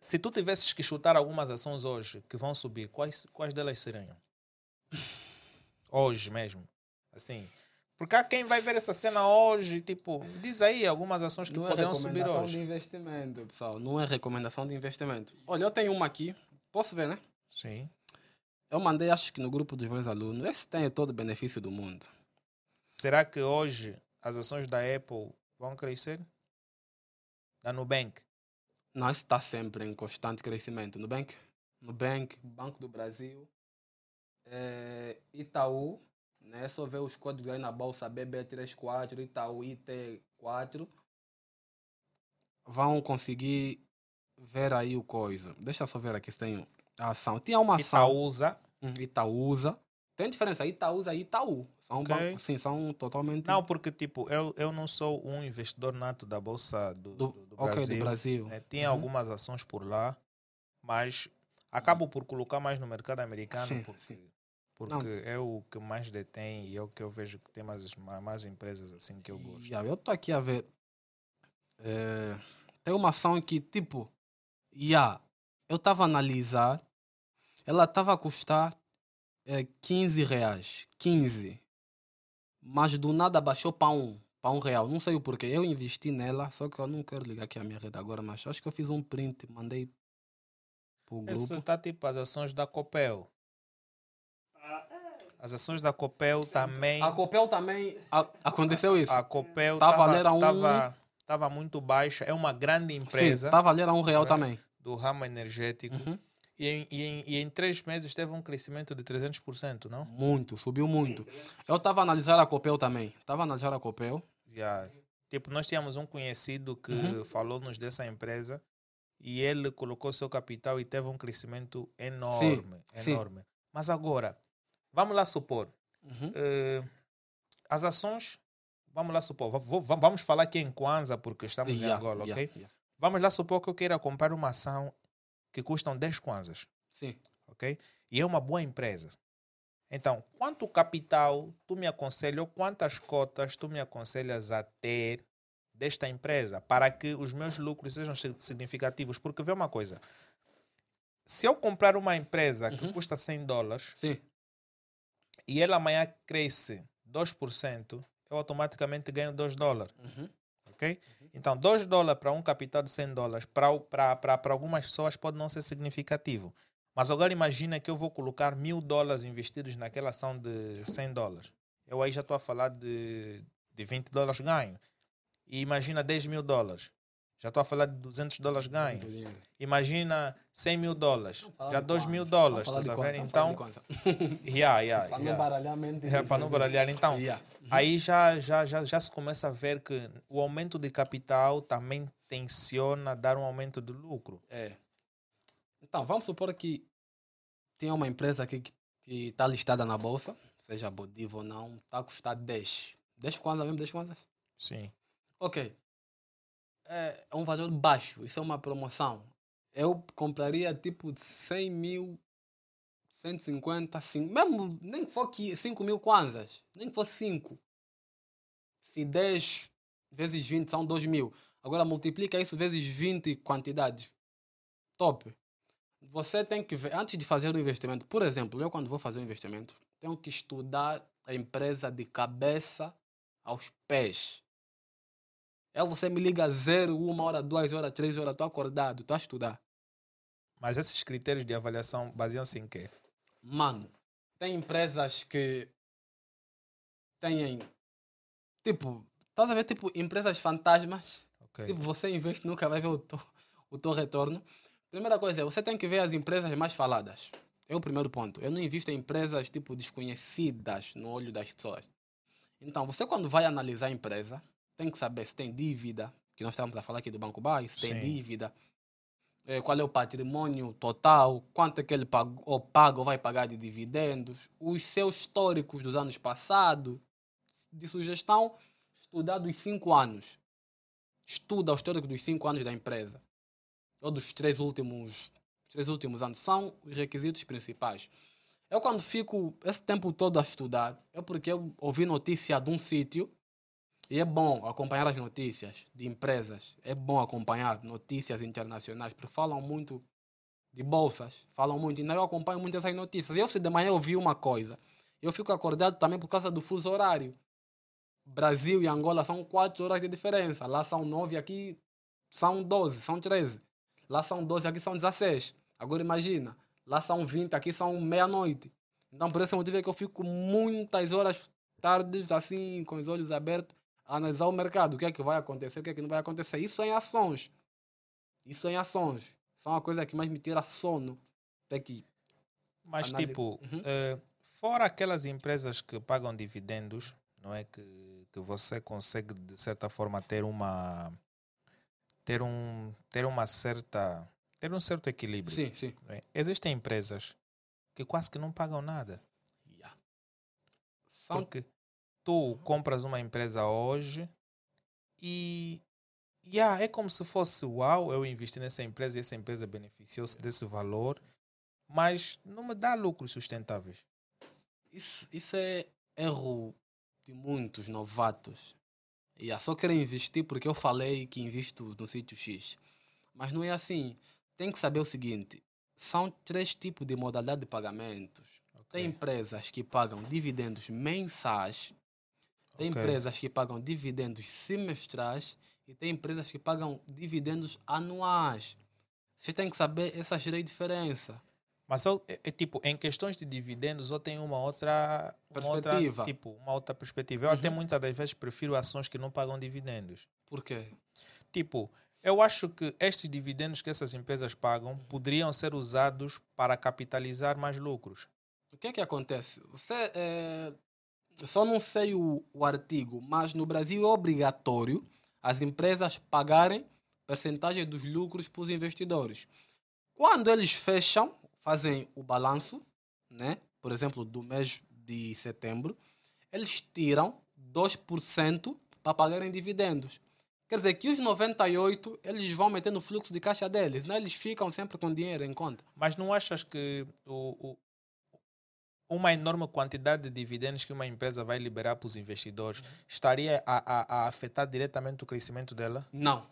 se tu tivesses que chutar algumas ações hoje que vão subir, quais, quais delas seriam? Hoje mesmo. Assim. Porque há quem vai ver essa cena hoje, tipo, diz aí algumas ações que Não é poderão subir recomendação hoje. de investimento, pessoal. Não é recomendação de investimento. Olha, eu tenho uma aqui. Posso ver, né? Sim. Eu mandei, acho que no grupo dos meus alunos. Esse tem todo o benefício do mundo. Será que hoje as ações da Apple vão crescer? Da Nubank? Não, isso está sempre em constante crescimento. Nubank, Nubank, Banco do Brasil, eh, Itaú, né? Só ver os códigos aí na bolsa BB34, Itaú IT4. Vão conseguir ver aí o coisa. Deixa eu só ver aqui se tem a ação. Tinha uma ação. Itaúsa. Hum, Itaúsa. Tem diferença, Itaúsa e Itaú. São, Ok. bancos, sim, são totalmente... Não, porque, tipo, eu, eu não sou um investidor nato da Bolsa do, do, do, do ok, Brasil. do Brasil. né? Tinha Uhum. algumas ações por lá, mas acabo por colocar mais no mercado americano Sim, porque, sim. Porque é o que mais detém e é o que eu vejo que tem mais, mais, empresas assim que eu gosto. Yeah, eu tô aqui a ver. É, tem uma ação que, tipo, yeah, eu tava a analisar, ela tava a custar é, 15 reais. 15. Mas do nada baixou para um, para um real. Não sei o porquê. Eu investi nela, só que eu não quero ligar aqui a minha rede agora, mas acho que eu fiz um print, mandei pro grupo. está tipo as ações da Copel. As ações da Copel também. A Copel também a- aconteceu isso. A Copel a estava valer a um- tava, tava muito baixa. É uma grande empresa Sim, tá a valer a um real né? também. do ramo energético. Uhum. E, em, e, em, e em três meses teve um crescimento de 300%, não? Muito, subiu muito. Eu estava a analisar a Copel também. Estava a analisar a Copel. Já. Tipo, nós tínhamos um conhecido que Uhum. falou-nos dessa empresa e ele colocou seu capital e teve um crescimento enorme, sim. enorme. Mas agora, vamos lá supor, Uhum. eh, as ações, vamos lá supor, vamos falar aqui em Kwanza porque estamos em Yeah, Angola, yeah, ok? yeah. Vamos lá supor que eu queira comprar uma ação que custam 10 Kwanzas. Sim. ok? E é uma boa empresa. Então, quanto capital tu me aconselhas ou quantas cotas tu me aconselhas a ter desta empresa para que os meus lucros sejam si- significativos? Porque vê uma coisa, se eu comprar uma empresa que Uhum. custa 100 dólares Sim. E ela amanhã cresce 2%, eu automaticamente ganho 2 dólares Uhum. ok? Então, 2 dólares para um capital de 100 dólares, para algumas pessoas pode não ser significativo. Mas agora imagina que eu vou colocar mil dólares investidos naquela ação de 100 dólares. Eu aí já estou a falar de, de 20 dólares ganho. E imagina 10 mil dólares. Já estou a falar de 200 dólares ganho. Imagina 100 mil dólares. Já de 2 Kwanza. mil dólares. Estás a ver? Kwanza, vamos falar Então, Kwanza. yeah, yeah, Para não yeah. baralhar mente. [LAUGHS] É, para não baralhar. Então, Yeah. aí já, já, já, já se começa a ver que o aumento de capital também tensiona dar um aumento de lucro. É. Então, vamos supor que tem uma empresa aqui que está listada na bolsa, seja Bodivo ou não, está a custar 10. 10 kwanza mesmo, 10 kwanzas? Sim. Ok. É é um valor baixo, isso é uma promoção. Eu compraria tipo de 100 mil, 150, 5, mesmo nem que for que 5 mil kwanzas, nem que fosse 5. Se 10 vezes 20 são 2 mil. Agora multiplica isso vezes 20 quantidades. Top. Você tem que ver, antes de fazer o investimento, por exemplo, eu quando vou fazer um investimento, tenho que estudar a empresa de cabeça aos pés. É você me liga zero, uma hora, duas horas, três horas, estou acordado, estou a estudar. Mas esses critérios de avaliação baseiam-se em quê? Mano, tem empresas que têm, tipo, estás a ver, tipo, empresas fantasmas. Ok. Tipo, você investe nunca vai ver o teu, [LAUGHS] o teu retorno. Primeira coisa é, você tem que ver as empresas mais faladas. É o primeiro ponto. Eu não invisto em empresas tipo desconhecidas no olho das pessoas. Então, você quando vai analisar a empresa, tem que saber se tem dívida, que nós estamos a falar aqui do Banco Bay, se tem Sim. dívida, eh, qual é o patrimônio total, quanto é que ele paga ou paga ou vai pagar de dividendos, os seus históricos dos anos passados, de sugestão, estudar dos cinco anos. Estuda o histórico dos cinco anos da empresa. Ou dos três últimos, três últimos anos. São os requisitos principais. Eu quando fico esse tempo todo a estudar, é porque eu ouvi notícia de um sítio e é bom acompanhar as notícias de empresas. É bom acompanhar notícias internacionais, porque falam muito de bolsas, falam muito. E eu acompanho muito essas notícias. Eu, se de manhã eu vi uma coisa, eu fico acordado também por causa do fuso horário. Brasil e Angola são quatro horas de diferença. Lá são nove, aqui são 12, são 13. Lá são 12, aqui são 16. Agora imagina, lá são 20, aqui são meia-noite. Então por esse motivo é que eu fico muitas horas tardes assim, com os olhos abertos, a analisar o mercado. O que é que vai acontecer, o que é que não vai acontecer. Isso é em ações. Isso é em ações. São a coisa que mais me tira sono. Que Mas, Análise. tipo, Uhum. eh, fora aquelas empresas que pagam dividendos, não é? Que, que você consegue, de certa forma, ter uma. ter um. ter uma certa. ter um certo equilíbrio. Sim, sim. é? Existem empresas que quase que não pagam nada. Yeah. São Porque tu compras uma empresa hoje e. Yeah, é como se fosse uau, eu investi nessa empresa e essa empresa beneficiou-se desse valor, mas não me dá lucros sustentáveis. Isso, isso é erro de muitos novatos. Yeah, só querem investir porque eu falei que invisto no sítio X. Mas não é assim. Tem que saber o seguinte: são três tipos de modalidade de pagamentos. Tem Ok. empresas que pagam dividendos mensais, tem Ok. empresas que pagam dividendos semestrais e tem empresas que pagam dividendos anuais. Você tem que saber essas três diferenças. Mas eu, é, é tipo, em questões de dividendos, eu tenho uma outra uma outra, Perspectiva. tipo, uma outra perspectiva. Eu até Uhum. muitas das vezes prefiro ações que não pagam dividendos. Por quê? Tipo, eu acho que estes dividendos que essas empresas pagam poderiam ser usados para capitalizar mais lucros. O que é que acontece? Você é, só não sei o, o artigo, mas no Brasil é obrigatório as empresas pagarem percentagem dos lucros para os investidores. Quando eles fecham, fazem o balanço, né? Por exemplo, do mês de setembro, eles tiram 2% para pagarem dividendos. Quer dizer que os 98 eles vão meter no fluxo de caixa deles, né? Eles ficam sempre com dinheiro em conta. Mas não achas que o, uma enorme quantidade de dividendos que uma empresa vai liberar para os investidores estaria a, a- a afetar diretamente o crescimento dela? Não.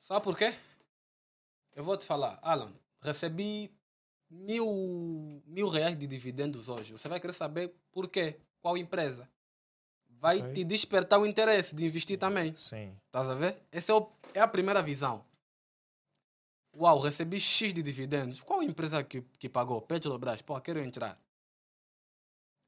Sabe por quê? Eu vou te falar, Alan, recebi mil, mil reais de dividendos hoje. Você vai querer saber por quê? Qual empresa? Vai Ok. te despertar o interesse de investir também. Sim. Estás a ver? Essa é, o- é a primeira visão. Uau, recebi X de dividendos. Qual empresa que, que pagou? Petrobras. Pô, quero entrar.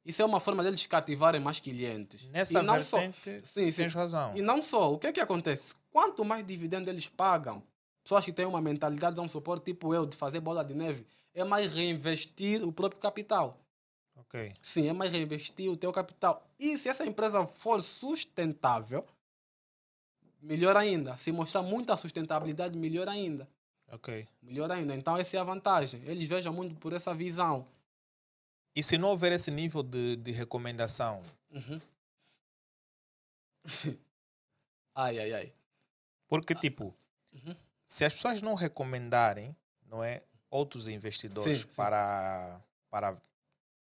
Isso é uma forma deles cativarem mais clientes. Nessa e não só, vertente, sim, sim. tens razão. e não só, o que é que acontece? Quanto mais dividendos eles pagam, pessoas que têm uma mentalidade, vamos supor, tipo eu, de fazer bola de neve, é mais reinvestir o próprio capital. Ok. Sim, é mais reinvestir o teu capital. E se essa empresa for sustentável, melhor ainda. Se mostrar muita sustentabilidade, melhor ainda. Ok. Melhor ainda. Então essa é a vantagem. Eles vejam muito por essa visão. E se não houver esse nível de, de recomendação, Uhum. [LAUGHS] ai, ai, ai. porque tipo, Uhum. se as pessoas não recomendarem, não é, outros investidores Sim, sim. para para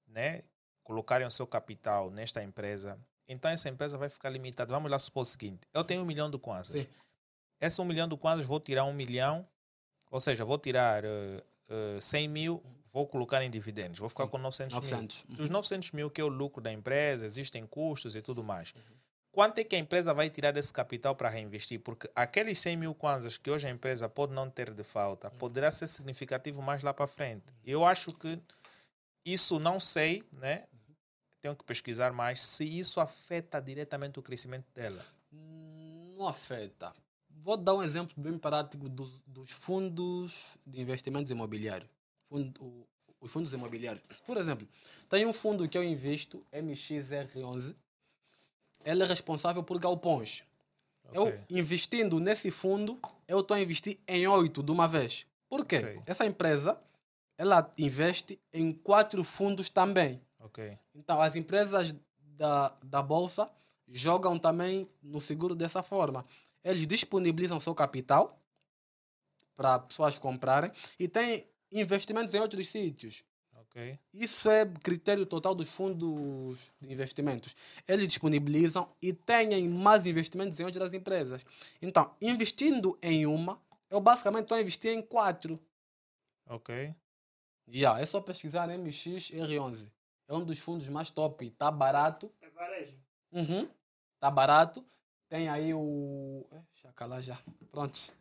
né, colocarem o seu capital nesta empresa, então essa empresa vai ficar limitada. Vamos lá supor o seguinte: eu tenho um milhão de kwanzas. Sim. Esse um milhão de kwanzas vou tirar um milhão, ou seja, vou tirar eh, eh, 100 mil, vou colocar em dividendos, vou ficar Sim. com 900 mil. 900. Dos 900 mil que é o lucro da empresa, existem custos e tudo mais. Uhum. Quanto é que a empresa vai tirar desse capital para reinvestir? Porque aqueles 100 mil kwanzas que hoje a empresa pode não ter de falta, Uhum. poderá ser significativo mais lá para frente. Eu acho que isso não sei, né? Tenho que pesquisar mais se isso afeta diretamente o crescimento dela. Não afeta. vou dar um exemplo bem prático dos, dos fundos de investimentos imobiliários. Fundo, o- os fundos imobiliários. Por exemplo, tem um fundo que eu invisto, MXR11. Ele é responsável por galpões. Eu Ok. investindo nesse fundo, eu estou a investir em oito de uma vez. Por quê? Ok. Essa empresa, ela investe em quatro fundos também. Ok. Então, as empresas da, da Bolsa jogam também no seguro dessa forma. Eles disponibilizam seu capital para pessoas comprarem e têm investimentos em outros sítios. Ok. Isso é critério total dos fundos de investimentos. Eles disponibilizam e têm mais investimentos em outras empresas. Então, investindo em uma, eu basicamente estou a investir em quatro. Ok. Já, é só pesquisar MXR11. É um dos fundos mais top. Está barato. É varejo. Uhum. Tá barato. Tem aí o. Deixa eu calar já. Pronto.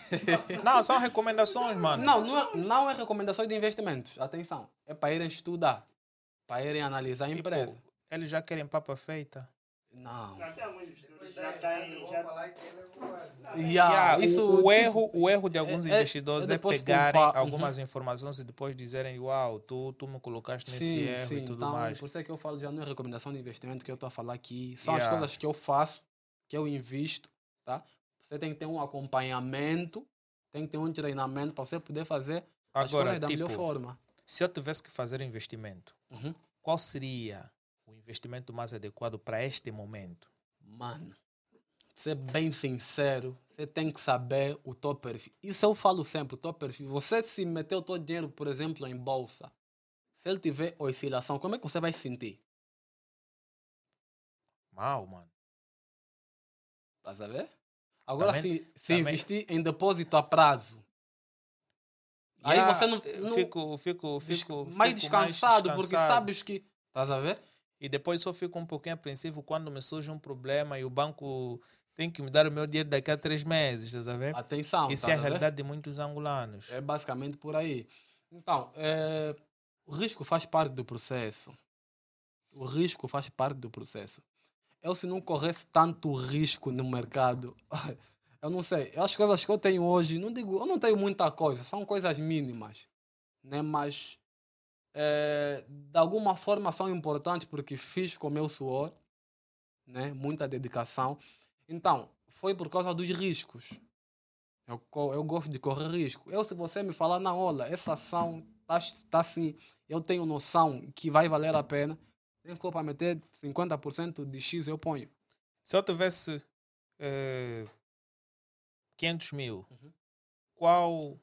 [LAUGHS] Não, são recomendações, mano. Não, não é, não é recomendação de investimentos. Atenção. É para irem estudar. Para irem analisar a Tipo, empresa. Eles já querem papa feita. Não. Já... Yeah, o- isso, o, tipo, erro, o erro de alguns é- é- investidores é é, pegarem culpar, uhum. algumas informações e depois dizerem, uau, tu, tu me colocaste nesse Sim, erro sim. e tudo Então, mais. por isso é que eu falo, já não é recomendação de investimento que eu estou a falar aqui. São Yeah. as coisas que eu faço, que eu invisto, tá? Você tem que ter um acompanhamento, tem que ter um treinamento para você poder fazer as Agora, coisas da melhor tipo, forma. se eu tivesse que fazer um investimento, Uhum. qual seria o investimento mais adequado para este momento? Mano, ser bem sincero, você tem que saber o teu perfil. Isso eu falo sempre, o teu perfil. Você se meter o teu dinheiro, por exemplo, em bolsa, se ele tiver oscilação, como é que você vai se sentir? Mal, mano. Tá a ver? Agora, Também- se, se também- investir em depósito a prazo, aí Yeah, você não, não fico, fico, fico, mais fico descansado, porque descansado. sabes que. Tá a ver? E depois só fico um pouquinho apreensivo quando me surge um problema e o banco tem que me dar o meu dinheiro daqui a três meses, estás a ver? Atenção. Isso tá é a realidade de muitos angolanos. É basicamente por aí. Então, é, o risco faz parte do processo. O risco faz parte do processo. Eu, se não corresse tanto risco no mercado, [LAUGHS] eu não sei. As coisas que eu tenho hoje, não digo, eu não tenho muita coisa, são coisas mínimas, né? Mas é, de alguma forma são importantes porque fiz com meu suor, né? Muita dedicação. Então, foi por causa dos riscos. Eu, eu gosto de correr risco. Eu, se você me falar, não, olha, essa ação está tá assim, eu tenho noção que vai valer a pena, for para meter 50% de X, eu ponho. Se eu tivesse eh, 500 mil, Uhum. qual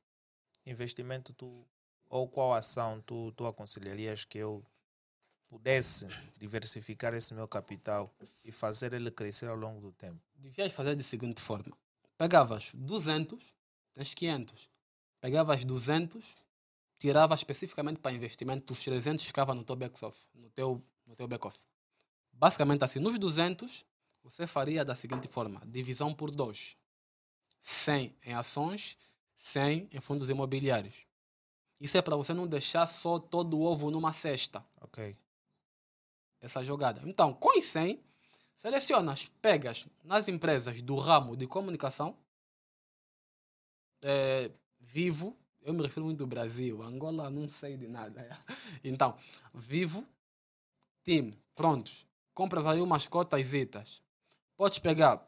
investimento tu ou qual ação tu, tu aconselharias que eu pudesse diversificar esse meu capital e fazer ele crescer ao longo do tempo? Devias fazer da seguinte forma: pegavas 200, tens 500. Pegavas 200, tiravas especificamente para investimento, os 300 ficava no teu back-office. No teu, no teu back -office. Basicamente assim, nos 200, você faria da seguinte forma: divisão por 2. 100 em ações, 100 em fundos imobiliários. Isso é para você não deixar só todo o ovo numa cesta Ok. essa jogada. Então, com os 100, selecionas, pegas nas empresas do ramo de comunicação, é, Vivo, eu me refiro muito ao Brasil, Angola não sei de nada. [LAUGHS] Então, Vivo, Prontos. Compras aí umas cotas itas. Podes pegar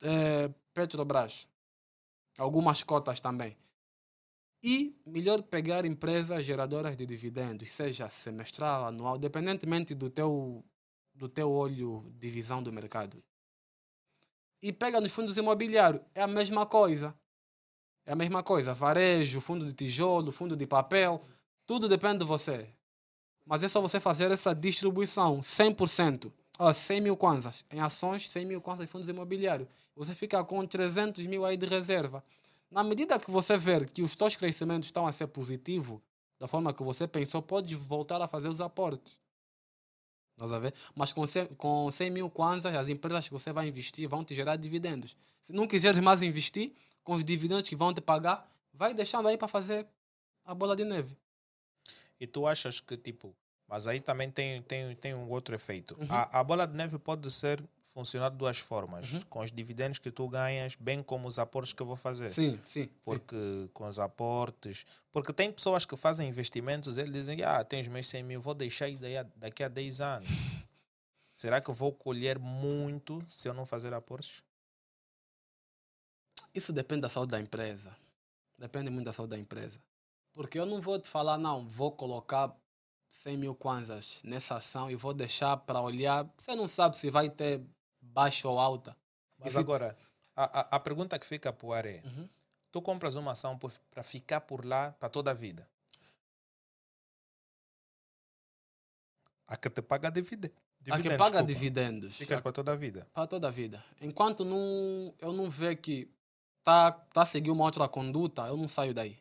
é, Petrobras, algumas cotas também. E melhor pegar empresas geradoras de dividendos, seja semestral, anual, dependentemente do teu, do teu olho de visão do mercado. E pega nos fundos imobiliários, é a mesma coisa. É a mesma coisa. Varejo, fundo de tijolo, fundo de papel, tudo depende de você. Mas é só você fazer essa distribuição, 100%. Ó, 100 mil kwanzas em ações, 100 mil kwanzas em fundos imobiliários. Você fica com 300 mil aí de reserva. Na medida que você ver que os teus crescimentos estão a ser positivos, da forma que você pensou, pode voltar a fazer os aportes. Estás a ver? Mas com 100, com 100 mil kwanzas, as empresas que você vai investir vão te gerar dividendos. Se não quiseres mais investir, com os dividendos que vão te pagar, vai deixando aí para fazer a bola de neve. E tu achas que, tipo, mas aí também tem, tem, tem um outro efeito. Uhum. A, a bola de neve pode ser funcionar de duas formas. Uhum. Com os dividendos que tu ganhas, bem como os aportes que eu vou fazer. Sim, sim. sim. Porque com os aportes. Porque tem pessoas que fazem investimentos, eles dizem, ah, tens meus 100 mil, vou deixar aí daí a- daqui a 10 anos. [LAUGHS] Será que eu vou colher muito se eu não fazer aportes? Isso depende da saúde da empresa. Depende muito da saúde da empresa. Porque eu não vou te falar, não, vou colocar 100 mil kwanzas nessa ação e vou deixar para olhar. Você não sabe se vai ter baixa ou alta. Mas se- agora, a, a, a pergunta que fica por ar é: Uhum. tu compras uma ação para ficar por lá para toda a vida? A que te paga divide- A dividendos. que paga desculpa. dividendos. Ficas para toda a vida. para toda a vida. Enquanto não, eu não ver que tá, tá seguindo uma outra conduta, eu não saio daí.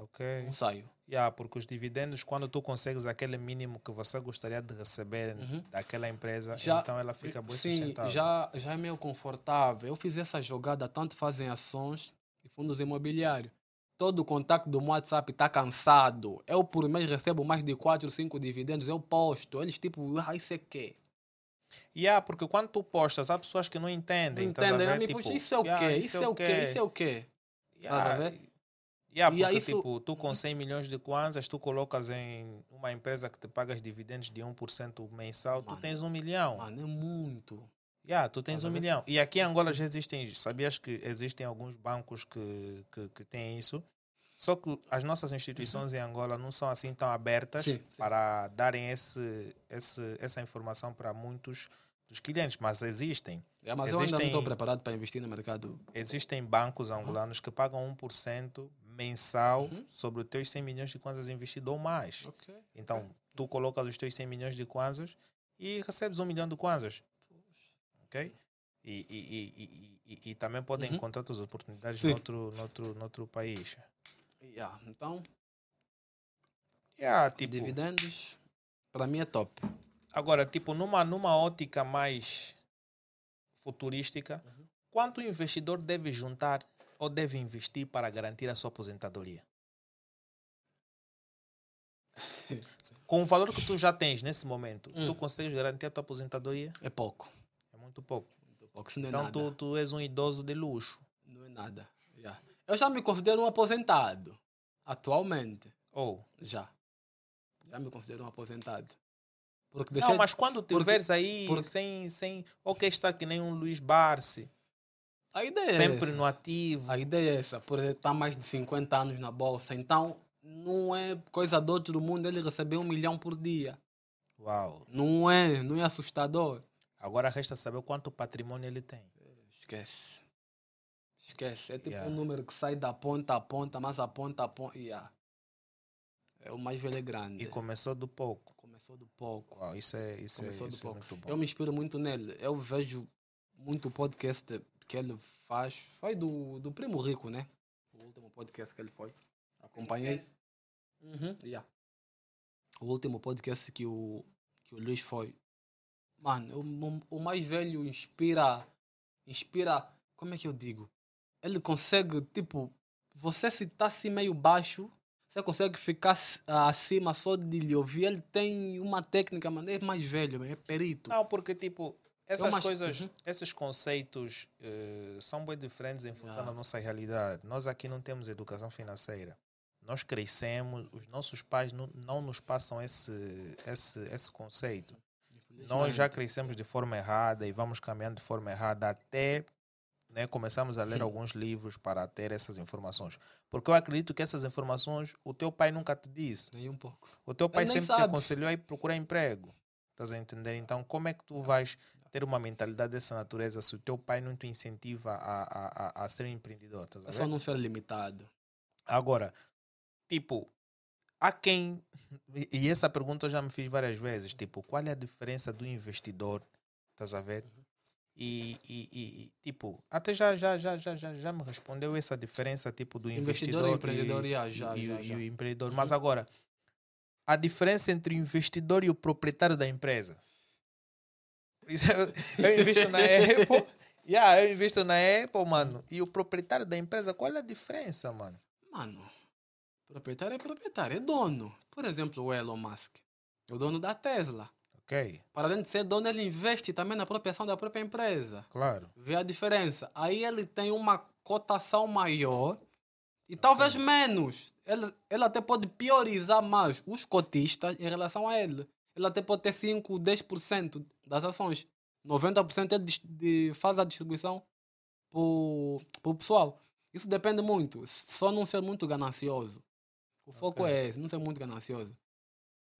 Ok. Não saio. Yeah, porque os dividendos, quando tu consegues aquele mínimo que você gostaria de receber Uhum. daquela empresa, Já- então ela fica bem Sim, sustentável. já, já é meio confortável. Eu fiz essa jogada tanto fazem ações e fundos imobiliários. Todo o contato do WhatsApp está cansado. Eu por mês recebo mais de 4, 5 dividendos. Eu posto. Eles tipo, ah, isso é quê? Yeah, porque quando tu postas, há pessoas que não entendem. a Entendem? Eu me Tipo, isso é o yeah, quê? Isso é o quê? Isso é o quê? Yeah? Yeah, E porque isso- tipo, tu com 100 milhões de kwanzas, tu colocas em uma empresa que te paga os dividendos de 1% mensal, tu Mano. tens um milhão. Mano, é muito. Yeah, tu tens a um ver? milhão. E aqui em Angola já existem, sabias que existem alguns bancos que, que, que têm isso? Só que as nossas instituições em Angola não são assim tão abertas Uhum. Sim, sim. para darem esse, esse, essa informação para muitos dos clientes, mas existem. É, mas eu ainda não Existem- estou preparado para investir no mercado. Existem bancos angolanos que pagam 1% mensal Uhum. sobre os teus 100 milhões de kwanzas investido ou mais. Ok. Então, tu colocas os teus 100 milhões de kwanzas e recebes um milhão de kwanzas. Ok? E, e, e, e, e, e também podem Uhum. encontrar outras oportunidades Sim. noutro, noutro, noutro país. Yeah. Então, Yeah, tipo, dividendos, para mim é top. agora, tipo, numa, numa ótica mais futurística, Uhum. quanto o investidor deve juntar ou deve investir para garantir a sua aposentadoria? [LAUGHS] Com o valor que tu já tens nesse momento, Hum. tu consegues garantir a tua aposentadoria? É pouco. É muito pouco. Muito pouco. É Então nada. tu, tu és um idoso de luxo. Não é nada. Yeah. Eu já me considero um aposentado. Atualmente. Ou Já. Já me considero um aposentado. Porque deixei... Não, mas quando porque- tiveres aí porque- sem, sem. Ok, está que nem um Luiz Barsi, A ideia sempre é essa. no ativo. A ideia é essa. Por estar mais de 50 anos na bolsa. Então, não é coisa do outro mundo ele receber um milhão por dia. Uau. Não é. Não é assustador. Agora resta saber quanto patrimônio ele tem. Esquece. Esquece. É tipo Yeah. um número que sai da ponta a ponta, mas a ponta a ponta. Yeah. É o mais velho é grande. E começou do pouco. Começou do pouco. Uau, isso é, isso é, Começou do isso é muito bom. Eu me inspiro muito nele. Eu vejo muito podcast que ele faz. Foi do, do Primo Rico, né? O último podcast que ele foi. Acompanhei. Uhum, yeah. O último podcast que o, que o Luiz foi. Mano, o, o mais velho inspira. Inspira. Como é que eu digo? Ele consegue, tipo, você se tá assim meio baixo, você consegue ficar acima só de lhe ouvir. Ele tem uma técnica, mano. É mais velho, é perito. Não, porque tipo, essas mais- coisas, Uhum. esses conceitos eh, são bem diferentes em função Yeah. da nossa realidade. Nós aqui não temos educação financeira. Nós crescemos, os nossos pais não, não nos passam esse, esse, esse conceito. Nós já crescemos de forma errada e vamos caminhando de forma errada até né, começamos a ler alguns livros para ter essas informações. Porque eu acredito que essas informações o teu pai nunca te disse. Nem um pouco. O teu pai sempre te sabe. aconselhou a ir procurar emprego. Estás a entender? Então, como é que tu vais ter uma mentalidade dessa natureza se o teu pai não te incentiva a, a, a, ser um empreendedor? A É só não ser limitado. Agora, tipo, há quem. e- E essa pergunta eu já me fiz várias vezes. Tipo, qual é a diferença do investidor? Estás a ver? E, e, e- e, tipo, até já, já, já, já, já, já me respondeu essa diferença tipo do Investidor investidor, e empreendedor, já, já, e, já, e já. o empreendedor. Mas agora, a diferença entre o investidor e o proprietário da empresa. [LAUGHS] Eu, invisto na Apple. Yeah, eu invisto na Apple, mano. E o proprietário da empresa, qual é a diferença, mano? Mano, proprietário é proprietário, é dono. Por exemplo, o Elon Musk. É o dono da Tesla. Ok, Para além de ser dono, ele investe também na própria ação da própria empresa. claro. Vê a diferença. Aí ele tem uma cotação maior e talvez menos. Ele, ele até pode priorizar mais os cotistas em relação a ele. Ele até pode ter 5, 10% das ações. 90% ele dis- de, faz a distribuição para o pessoal. Isso depende muito. Só não ser muito ganancioso. O foco é esse, não ser muito ganancioso.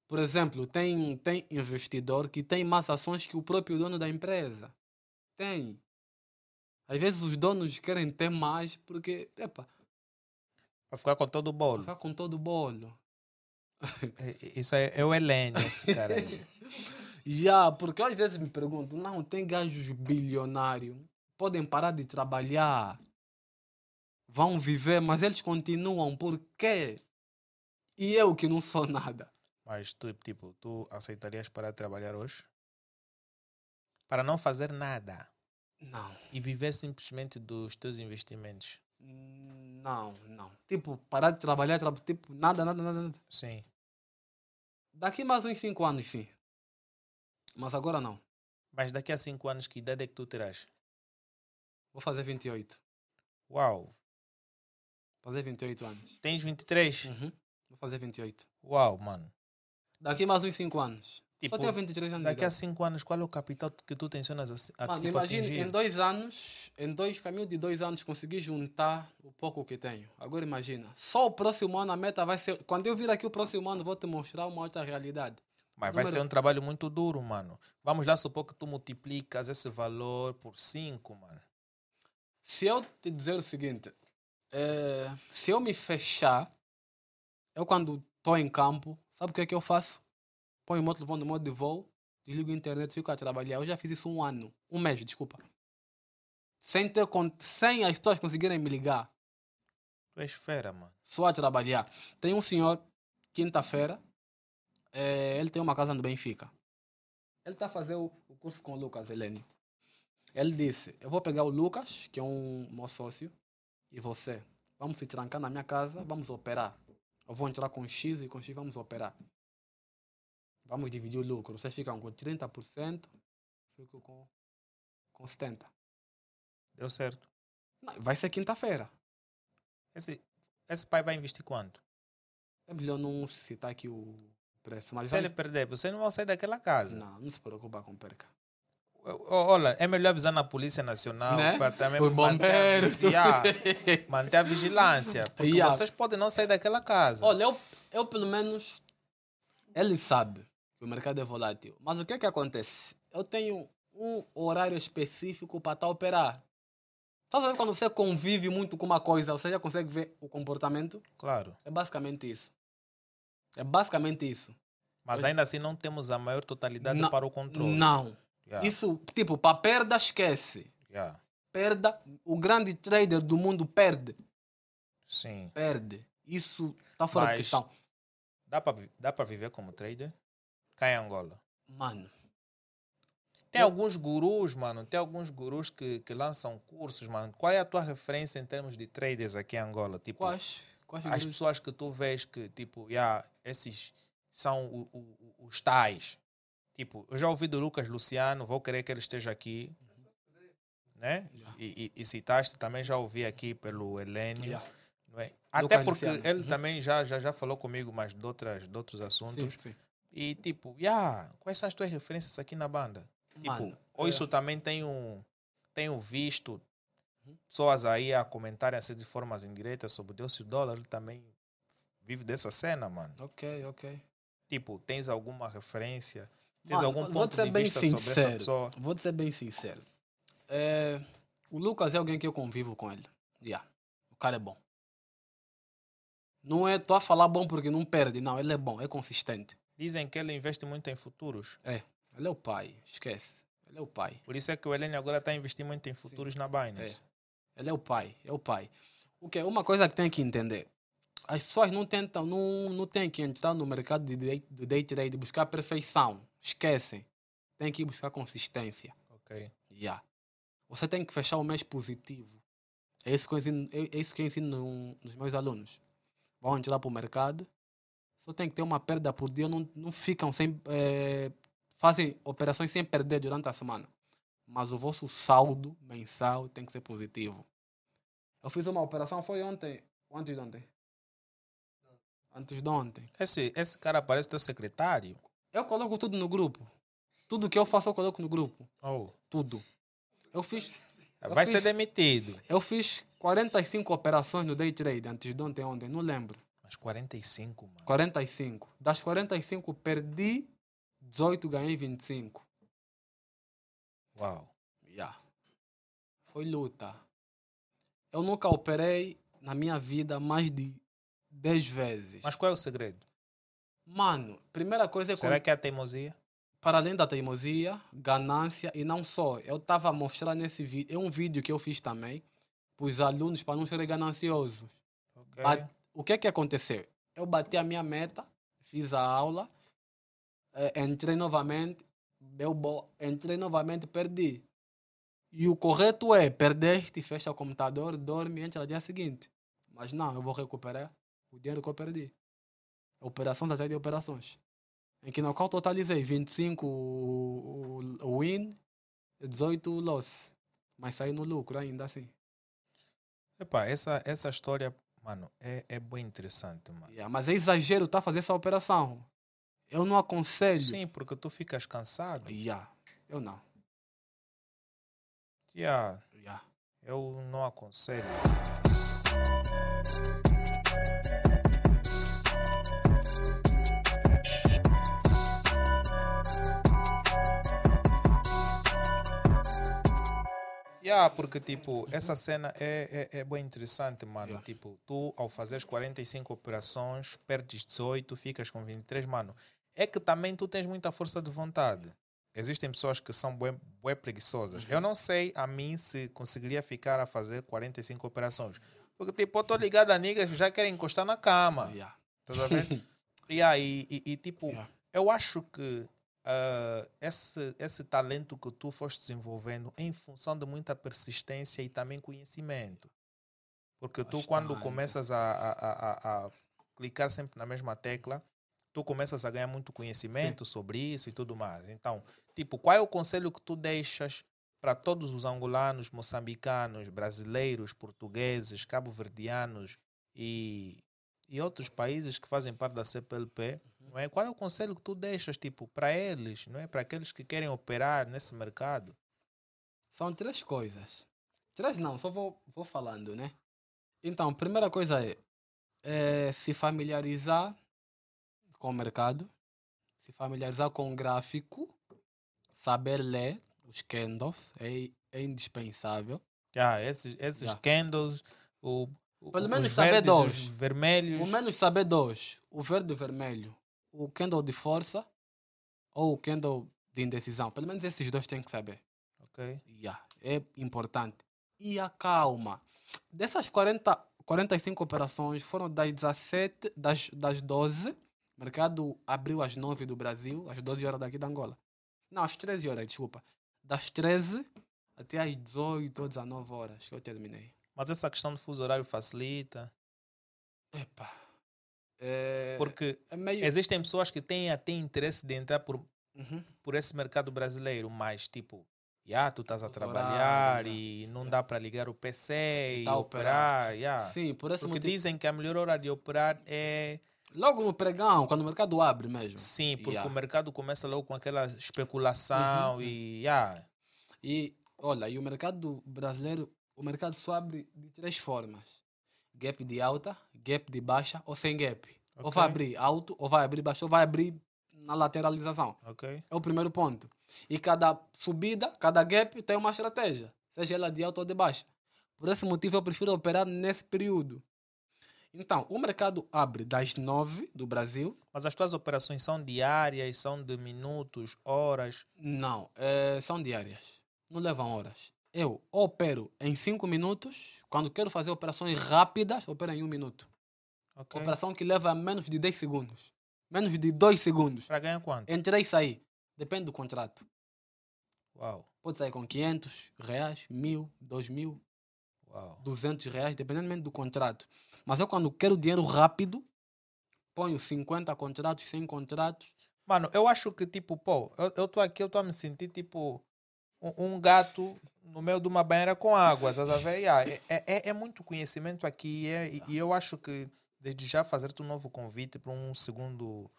Por exemplo, tem, tem investidor que tem mais ações que o próprio dono da empresa. Tem. Às vezes os donos querem ter mais porque, epa, Para ficar com todo o bolo. ficar com todo o bolo. É- Isso é, é o Helene, esse cara aí. [LAUGHS] Já, porque às vezes me pergunto, não, tem gajos bilionários, podem parar de trabalhar, vão viver, mas eles continuam, por quê? E eu que não sou nada. Mas tu, tipo, tu aceitarias parar de trabalhar hoje? Para não fazer nada Não, e viver simplesmente dos teus investimentos. Não, não. Tipo, parar de trabalhar, tra- tipo, nada, nada, nada, nada. Sim. Daqui mais uns 5 anos, sim. Mas agora não. Mas daqui a cinco anos, que idade é que tu terás? Vou fazer 28. Uau, Fazer 28 anos. tens 23? Uhum. Vou fazer 28. Uau, mano. Daqui mais uns 5 anos. Tipo, Só tenho 23 anos. Daqui a idade. cinco anos, qual é o capital que tu tensionas a, a Mano, tipo, imagine, atingir? em dois anos, em dois caminhos de dois anos, consegui juntar o pouco que tenho. Agora imagina, só o próximo ano a meta vai ser. Quando eu vir aqui o próximo ano, vou te mostrar uma outra realidade. Mas vai número- ser um trabalho muito duro, mano. Vamos lá supor que tu multiplicas esse valor por 5, mano. Se eu te dizer o seguinte, eh, se eu me fechar, eu quando estou em campo, sabe o que é que eu faço? Põe o moto levando no modo de voo, desligo a internet, fico a trabalhar. Eu já fiz isso um ano, um mês, desculpa. Sem, ter, sem as pessoas conseguirem me ligar. Tu és fera, mano. só a trabalhar. Tem um senhor, quinta-feira, eh, ele tem uma casa no Benfica. Ele está a fazer o, o curso com o Lucas Helene. Ele disse: Eu vou pegar o Lucas, que é um meu sócio, e você. Vamos se trancar na minha casa, vamos operar. Eu vou entrar com X e com X vamos operar. Vamos dividir o lucro. Vocês ficam com 30%, fico com, com 70%. Deu certo. Não, Vai ser quinta-feira. Esse, esse pai vai investir quanto? É melhor não citar aqui o preço. Mas Se vai- ele perder, você não vai sair daquela casa. Não, não se preocupa com perca. Olha, é melhor avisar na Polícia Nacional Né? para também manter [LAUGHS] manter a vigilância. Porque Yeah. vocês podem não sair daquela casa. Olha, eu, eu pelo menos. Ele sabe o mercado é volátil. Mas o que é que acontece? Eu tenho um horário específico para estar a operar. Sabe quando você convive muito com uma coisa, você já consegue ver o comportamento? Claro. É basicamente isso. É basicamente isso. Mas ainda assim não temos a maior totalidade Não- para o controle. Não. Yeah, Isso, tipo, para perda, esquece. yeah. Perda, o grande trader do mundo perde. Sim. Perde. Isso está fora de Mas- questão. Dá para dá para viver como trader? Cá em Angola. Mano, Tem Eu- alguns gurus, mano. Tem alguns gurus que, que lançam cursos, mano. Qual é a tua referência em termos de traders aqui em Angola? Tipo, quais? Quais as gurus? pessoas que tu vês que, tipo, yeah, esses são o- o- os tais. Tipo, eu já ouvi do Lucas Luciano, vou querer que ele esteja aqui. Né? E, e, e citaste, também já ouvi aqui pelo Helênio. Yeah. É? Até porque Luciano, ele uhum. também já, já, já falou comigo, mas de, outras, de outros assuntos. Sim, sim. E tipo, yeah, quais são as tuas referências aqui na banda? Tipo, Mano, ou é. isso também tem um, um visto, Uhum. pessoas aí a comentarem assim de formas indiretas sobre Deus e o dólar, ele também vive dessa cena, mano. Ok, ok. Tipo, tens alguma referência? Tens Mano, algum ponto de vista sobre essa sincero. pessoa? Vou ser bem sincero. É, o Lucas é alguém que eu convivo com ele. Yeah. O cara é bom. Não é tô a falar bom porque não perde, não. Ele é bom, é consistente. Dizem que ele investe muito em futuros. É, ele é o pai, esquece. Ele é o pai. Por isso é que o Helene agora está a investir muito em futuros na Binance. Ele é o pai, é o pai. O que uma coisa que tem que entender. As pessoas não tentam, não, não têm que entrar no mercado de day, do day trade buscar perfeição. Esquecem. Tem que buscar consistência. Ok. Yeah. Você tem que fechar o mês positivo. É isso que eu ensino, é é isso que ensino no- nos meus alunos. Vão entrar para o mercado, só tem que ter uma perda por dia, não, não ficam sem, eh, fazem operações sem perder durante a semana. Mas o vosso saldo mensal tem que ser positivo. Eu fiz uma operação, foi ontem, antes de ontem. Antes de ontem. Esse, esse cara parece teu secretário. Eu coloco tudo no grupo. Tudo que eu faço, eu coloco no grupo. Oh. Tudo. Eu fiz, Eu Vai fiz- ser demitido. eu fiz 45 operações no day trade antes de ontem, ontem, não lembro. Mas 45, mano. 45. Das 45, perdi 18, ganhei 25. Uau. Yeah. Foi luta. Eu nunca operei na minha vida mais de 10 vezes. Mas qual é o segredo? Mano, primeira coisa é Será quando- que é a teimosia? para além da teimosia, ganância e não só. Eu estava a mostrar nesse vídeo, é um vídeo que eu fiz também, para os alunos para não serem gananciosos. Ok. O que é que aconteceu? Eu bati a minha meta, fiz a aula, eh, entrei novamente, deu bo... entrei novamente, perdi. E o correto é, perdeste, fecha o computador, dorme, entra no dia seguinte. Mas não, eu vou recuperar o dinheiro que eu perdi. Operações atrás de operações. Em que no qual totalizei 25 o, o, o win, 18 o loss. Mas saí no lucro ainda assim. Epá, essa, essa história, mano, é, é bem interessante, mano. Yeah, mas é exagero tá fazer essa operação. Eu não aconselho. Sim, porque tu ficas cansado. Yeah, eu não. Yeah, Yeah. eu não aconselho. Yeah, porque tipo, essa cena é, é, é bem interessante, mano. Yeah. Tipo, tu ao fazeres 45 operações, perdes 18, ficas com 23, mano. É que também tu tens muita força de vontade. Existem pessoas que são bem, bem preguiçosas. Eu não sei a mim se conseguiria ficar a fazer 45 operações. Porque tipo, eu tô ligado a niggas que já querem encostar na cama. Yeah. Estás a ver? [LAUGHS] e aí, e, e, tipo, Yeah. eu acho que ah, esse, esse talento que tu foste desenvolvendo em função de muita persistência e também conhecimento. Porque tu, quando Bastante. começas a, a, a, a clicar sempre na mesma tecla, tu começas a ganhar muito conhecimento sobre isso e tudo mais. Então, tipo, qual é o conselho que tu deixas para todos os angolanos, moçambicanos, brasileiros, portugueses, cabo-verdianos e, e outros países que fazem parte da CPLP? Não é? Qual é o conselho que tu deixas, tipo, para eles, não é? Para aqueles que querem operar nesse mercado? São três coisas. Três não, só vou, vou falando, né? Então, primeira coisa é, é se familiarizar com o mercado, se familiarizar com o gráfico, saber ler os candles, é, é indispensável. Já, esses, esses Yeah. candles, o, o- Pelo os menos saber verdes, dois. vermelhos. O menos saber dois, o verde e o vermelho, o candle de força ou o candle de indecisão. Pelo menos esses dois tem que saber. Ok. Yeah, é importante. E a calma. Dessas 40, 45 operações, foram das 17, das, das 12. O mercado abriu às 9 do Brasil, às 12 horas daqui da Angola. Não, às 13 horas, desculpa. Das 13 até às 18 ou 19 horas que eu terminei. Mas essa questão do fuso horário facilita. Epa. É, Porque é meio. existem pessoas que têm até interesse de entrar por, Uhum. por esse mercado brasileiro, mas tipo, já tu estás a trabalhar horário, e não yeah. dá para ligar o PC e Tá operar. operar. já. Sim, por esse Porque motivo. dizem que a melhor hora de operar é Logo no pregão, quando o mercado abre mesmo. sim, porque Yeah. o mercado começa logo com aquela especulação Uhum, e já. E olha, e o mercado brasileiro, o mercado só abre de três formas: gap de alta, gap de baixa ou sem gap. Ou vai abrir alto, ou vai abrir baixo, ou vai abrir na lateralização. Ok? É o primeiro ponto. E cada subida, cada gap tem uma estratégia, seja ela de alta ou de baixa. Por esse motivo eu prefiro operar nesse período. Então, o mercado abre das 9 do Brasil. Mas as tuas operações são diárias, são de minutos, horas. Não, eh, são diárias. Não levam horas. Eu opero em 5 minutos. Quando quero fazer operações rápidas, opero em 1 um minuto. Ok? Operação que leva menos de 10 segundos. Menos de 2 segundos. Para ganhar quanto? Entrei e saí. Depende do contrato. Uau, Pode sair com 500 reais, 1000, 2000, uau. 200 reais, dependendo do contrato. Mas eu, quando quero dinheiro rápido, ponho 50 contratos, 100 contratos. Mano, eu acho que, tipo, pô, eu, eu tô aqui, eu tô a me sentir, tipo, um, um gato no meio de uma banheira com água, tá a ver? Yeah, é, é, é muito conhecimento aqui é, e, e eu acho que, desde já, fazer-te um novo convite para um segundo,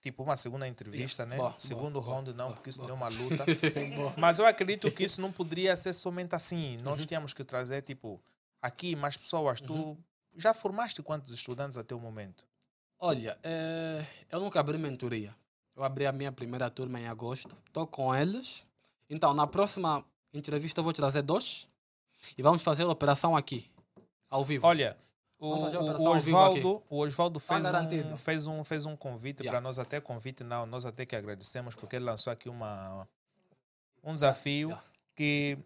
tipo, uma segunda entrevista, né? Boa, segundo boa, round, não, boa, porque isso deu uma luta. [LAUGHS] Mas eu acredito que isso não poderia ser somente assim. Nós tínhamos que trazer, tipo, aqui mais pessoas. Tu já formaste quantos estudantes até o momento? Olha, eh, eu nunca abri mentoria. Eu abri a minha primeira turma em agosto. Estou com eles. Então, na próxima entrevista, eu vou trazer dois. E vamos fazer a operação aqui, ao vivo. Olha, o, o, Osvaldo, o Osvaldo Tá fez, um, garantido. fez, um, fez um convite Yeah. para nós, até convite não, nós até que agradecemos, porque ele lançou aqui uma, um desafio Yeah. que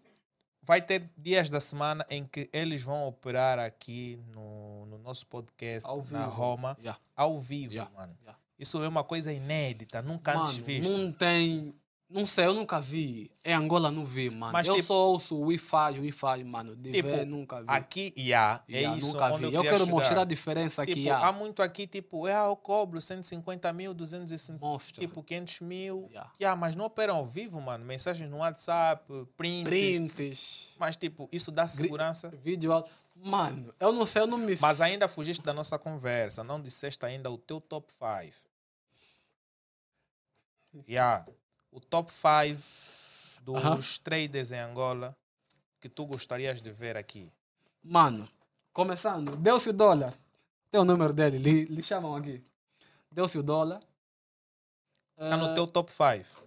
vai ter dias da semana em que eles vão operar aqui no, no nosso podcast, Ao na vivo. Roma, Yeah, ao vivo, mano. Isso é uma coisa inédita, nunca antes Mano, visto. não tem... Não sei, eu nunca vi. Em Angola não vi, mano. Mas, eu tipo- só ouço o Wi-Fi, Wi-Fi, mano. De Tipo, ver, nunca vi. Aqui, yeah, é Yeah, isso nunca vi. eu, Eu, quero mostrar a diferença Tipo, que há há. muito aqui, tipo, ah, eu cobro 150 mil, 250 Mostra. tipo 500 mil. Yeah. Yeah, mas não operam ao vivo, mano. Mensagens no WhatsApp, prints. Prints, Mas, tipo, isso dá segurança. vídeo alto. Mano, eu não sei, eu não me... Mas ainda fugiste da nossa conversa. Não disseste ainda o teu top 5. Yeah. O top 5 dos Aham. traders em Angola que tu gostarias de ver aqui. Mano, começando, deu-se o dólar. Tem o número dele, lhe, lhe chamam aqui. Deu-se o dólar. Está no Eh, teu top 5.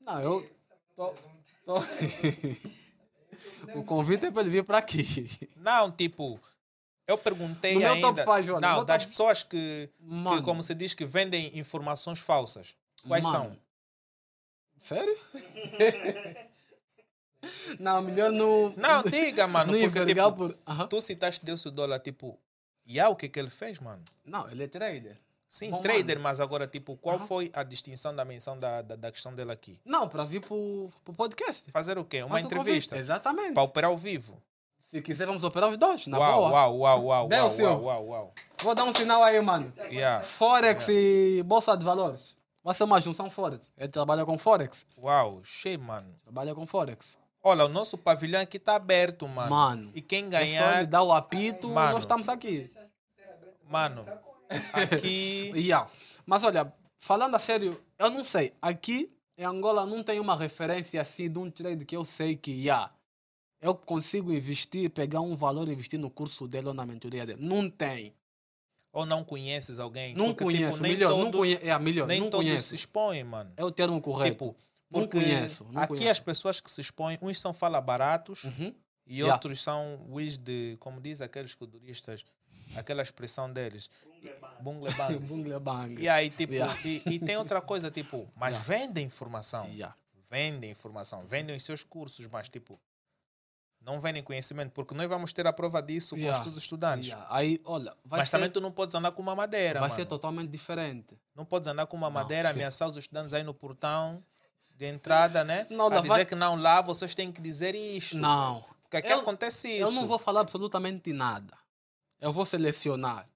Não, eu. tô- tô- [LAUGHS] o convite é para ele vir para aqui. Não, tipo, eu perguntei No meu ainda. top five, no não, meu das top- pessoas que, que, Mano, como se diz, que vendem informações falsas. Quais Mano. são? Sério? [LAUGHS] não, melhor no. Não, diga, mano. no porque, tipo, por. Aham. tu citaste Deus o dólar, tipo, e há o que, que ele fez, mano? Não, ele é trader. Sim, Bom, trader, mas agora, tipo, qual foi a distinção da menção da, da, da questão dele aqui? Não, para vir para o podcast. Fazer o quê? Uma entrevista? Exatamente. Para operar ao vivo? Se quiser, vamos operar os dois, na uau, boa. uau, uau, uau, Deu, uau, seu. uau, uau, uau. Vou dar um sinal aí, mano. Yeah. Forex e Bolsa de Valores. Vai ser uma junção Forex. Ele trabalha com Forex. Uau, cheio, mano. Trabalha com Forex. Olha, o nosso pavilhão aqui tá aberto, mano. Mano, E quem É só ganhar, ele dar o apito, Mano. nós estamos aqui. mano, aqui. [LAUGHS] Yeah. Mas olha, falando a sério, eu não sei. Aqui em Angola não tem uma referência assim de um trade que eu sei que yeah, eu consigo investir, pegar um valor e investir no curso dele ou na mentoria dele. Não tem. Ou não conheces alguém? Não Porque, conheço. Tipo, nem melhor, todos, não conheço. É, melhor, nem não todos conheço. se expõem, mano. É o termo correto. Tipo, não conheço. Não aqui conheço. as pessoas que se expõem, uns são fala baratos Uhum. e Yeah. outros são os de, como diz aqueles culturistas, aquela expressão deles. Bungle bang. [LAUGHS] Bungle bang. E aí, tipo, Yeah. e, e tem outra coisa, tipo, mas Yeah. vendem informação. Yeah. Vendem informação, vendem os seus cursos, mas tipo, não vendem conhecimento, porque nós vamos ter a prova disso Yeah. com os estudantes. Yeah. Aí, olha, mas ser, também tu não podes andar com uma madeira, vai mano. ser totalmente diferente. Não podes andar com uma Não, madeira, esquece. ameaçar os estudantes aí no portão de entrada, né? Não, a dizer vai- que não, lá vocês têm que dizer isto. Não. Porque aqui Eu- acontece isso. Eu não vou falar absolutamente nada. Eu vou selecionar.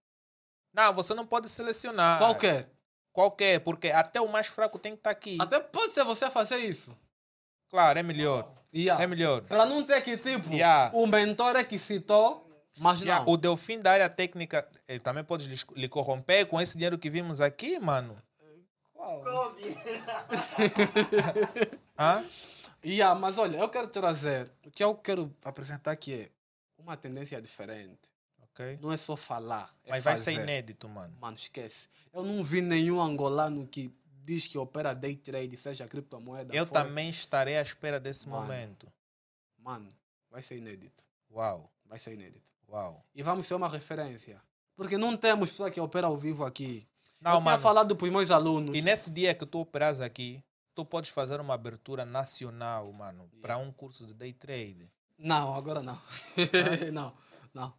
Não, você não pode selecionar. Qualquer. Qualquer, porque até o mais fraco tem que estar aqui. Até pode ser você fazer isso. Claro, é melhor. Yeah. É melhor. Para não ter que, tipo, Yeah. o mentor é que citou, mas Yeah, não. O Delfim da área técnica, ele também pode lhe, corromper com esse dinheiro que vimos aqui, mano. [LAUGHS] Hã? Yeah, mas olha, eu quero trazer, o que eu quero apresentar aqui é uma tendência diferente. Ok. Não é só falar, é Mas vai ser fazer. inédito, mano. Mano, esquece. Eu não vi nenhum angolano que diz que opera day trade, seja criptomoeda. Eu forex. também estarei à espera desse Mano. momento. Mano, vai ser inédito. Uau, Vai ser inédito. uau. E vamos ser uma referência. Porque não temos pessoa que opera ao vivo aqui. Não, eu tinha mano. falado para os meus alunos. E nesse dia que tu operas aqui, tu podes fazer uma abertura nacional, mano, para um curso de day trade. Não, agora não. [LAUGHS] não, não.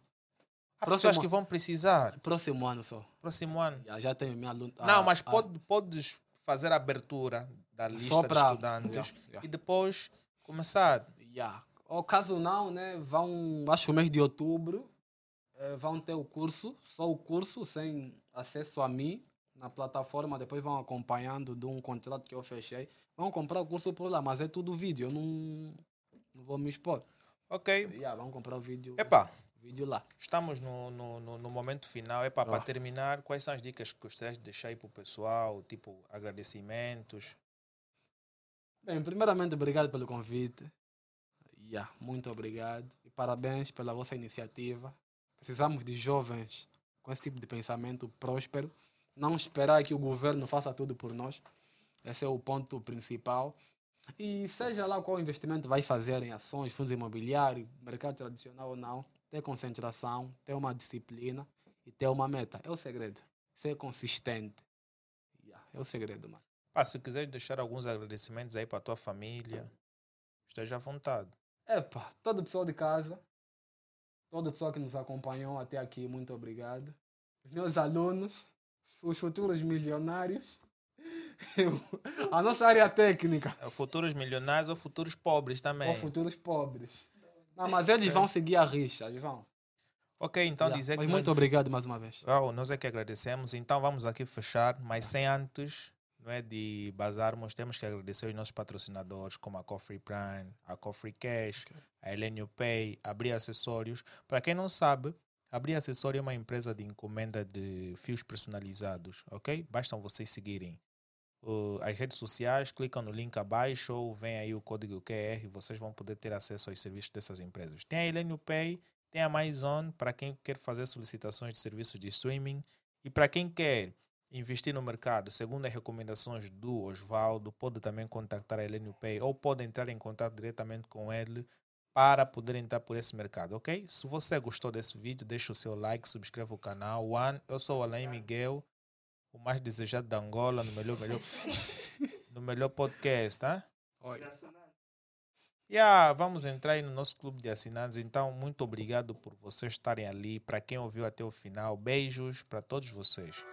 Há Próximo- pessoas que vão precisar. Próximo ano só. Próximo ano. Já, já tenho minha aluna. Não, ah, mas ah, pode, podes fazer a abertura da lista Só de pra- estudantes yeah. e depois começar. Yeah. Ou caso não, né? Vão, acho que o mês de outubro, eh, vão ter o curso, só o curso, sem acesso a mim. na plataforma, depois vão acompanhando de um contrato que eu fechei. Vão comprar o curso por lá, mas é tudo vídeo, eu não, não vou me expor. Ok. Yeah, vão comprar o vídeo, Epa, vídeo lá. estamos no, no, no, no momento final. Epa, para Ah. terminar, quais são as dicas que gostarias de deixar aí para o pessoal? Tipo, agradecimentos. Bem, primeiramente, obrigado pelo convite. Yeah, muito obrigado. E parabéns pela vossa iniciativa. Precisamos de jovens com esse tipo de pensamento próspero. Não esperar que o governo faça tudo por nós. Esse é o ponto principal. E seja lá qual investimento vai fazer em ações, fundos imobiliários, mercado tradicional ou não, ter concentração, ter uma disciplina e ter uma meta. É o segredo. Ser consistente. Yeah, é o segredo, mano. Pá, se quiseres deixar alguns agradecimentos aí para a tua família, esteja à vontade. Epa, todo o pessoal de casa, todo o pessoal que nos acompanhou até aqui, muito obrigado. Os meus alunos, os futuros milionários, [LAUGHS] eu- a nossa área técnica, É, Futuros milionários ou futuros pobres também. ou futuros pobres. Não, mas eles vão seguir a rixa, eles vão. Ok, então Yeah, dizer mas que muito nós, obrigado mais uma vez. Uau, nós é que agradecemos. Então vamos aqui fechar, mas sem antes não é de bazarmos, temos que agradecer os nossos patrocinadores como a Coffee Prime, a Coffee Cash, a Elenio Pay, Abrir Acessórios. Para quem não sabe, Abrir Acessório é uma empresa de encomenda de fios personalizados, ok? Bastam vocês seguirem uh, as redes sociais, clicam no link abaixo ou vem aí o código QR vocês vão poder ter acesso aos serviços dessas empresas. Tem a Elenio Pay, tem a Amazon para quem quer fazer solicitações de serviços de streaming e para quem quer investir no mercado, segundo as recomendações do Osvaldo, pode também contactar a Elenio Pay ou pode entrar em contato diretamente com ele para poder entrar por esse mercado, ok? Se você gostou desse vídeo, deixa o seu like, subscreva o canal. One, eu sou o Alain Miguel, o mais desejado da Angola, no melhor, melhor, [LAUGHS] no melhor podcast, tá? Oi. Yeah, vamos entrar aí no nosso clube de assinantes. Então, muito obrigado por vocês estarem ali. Para quem ouviu até o final, beijos para todos vocês.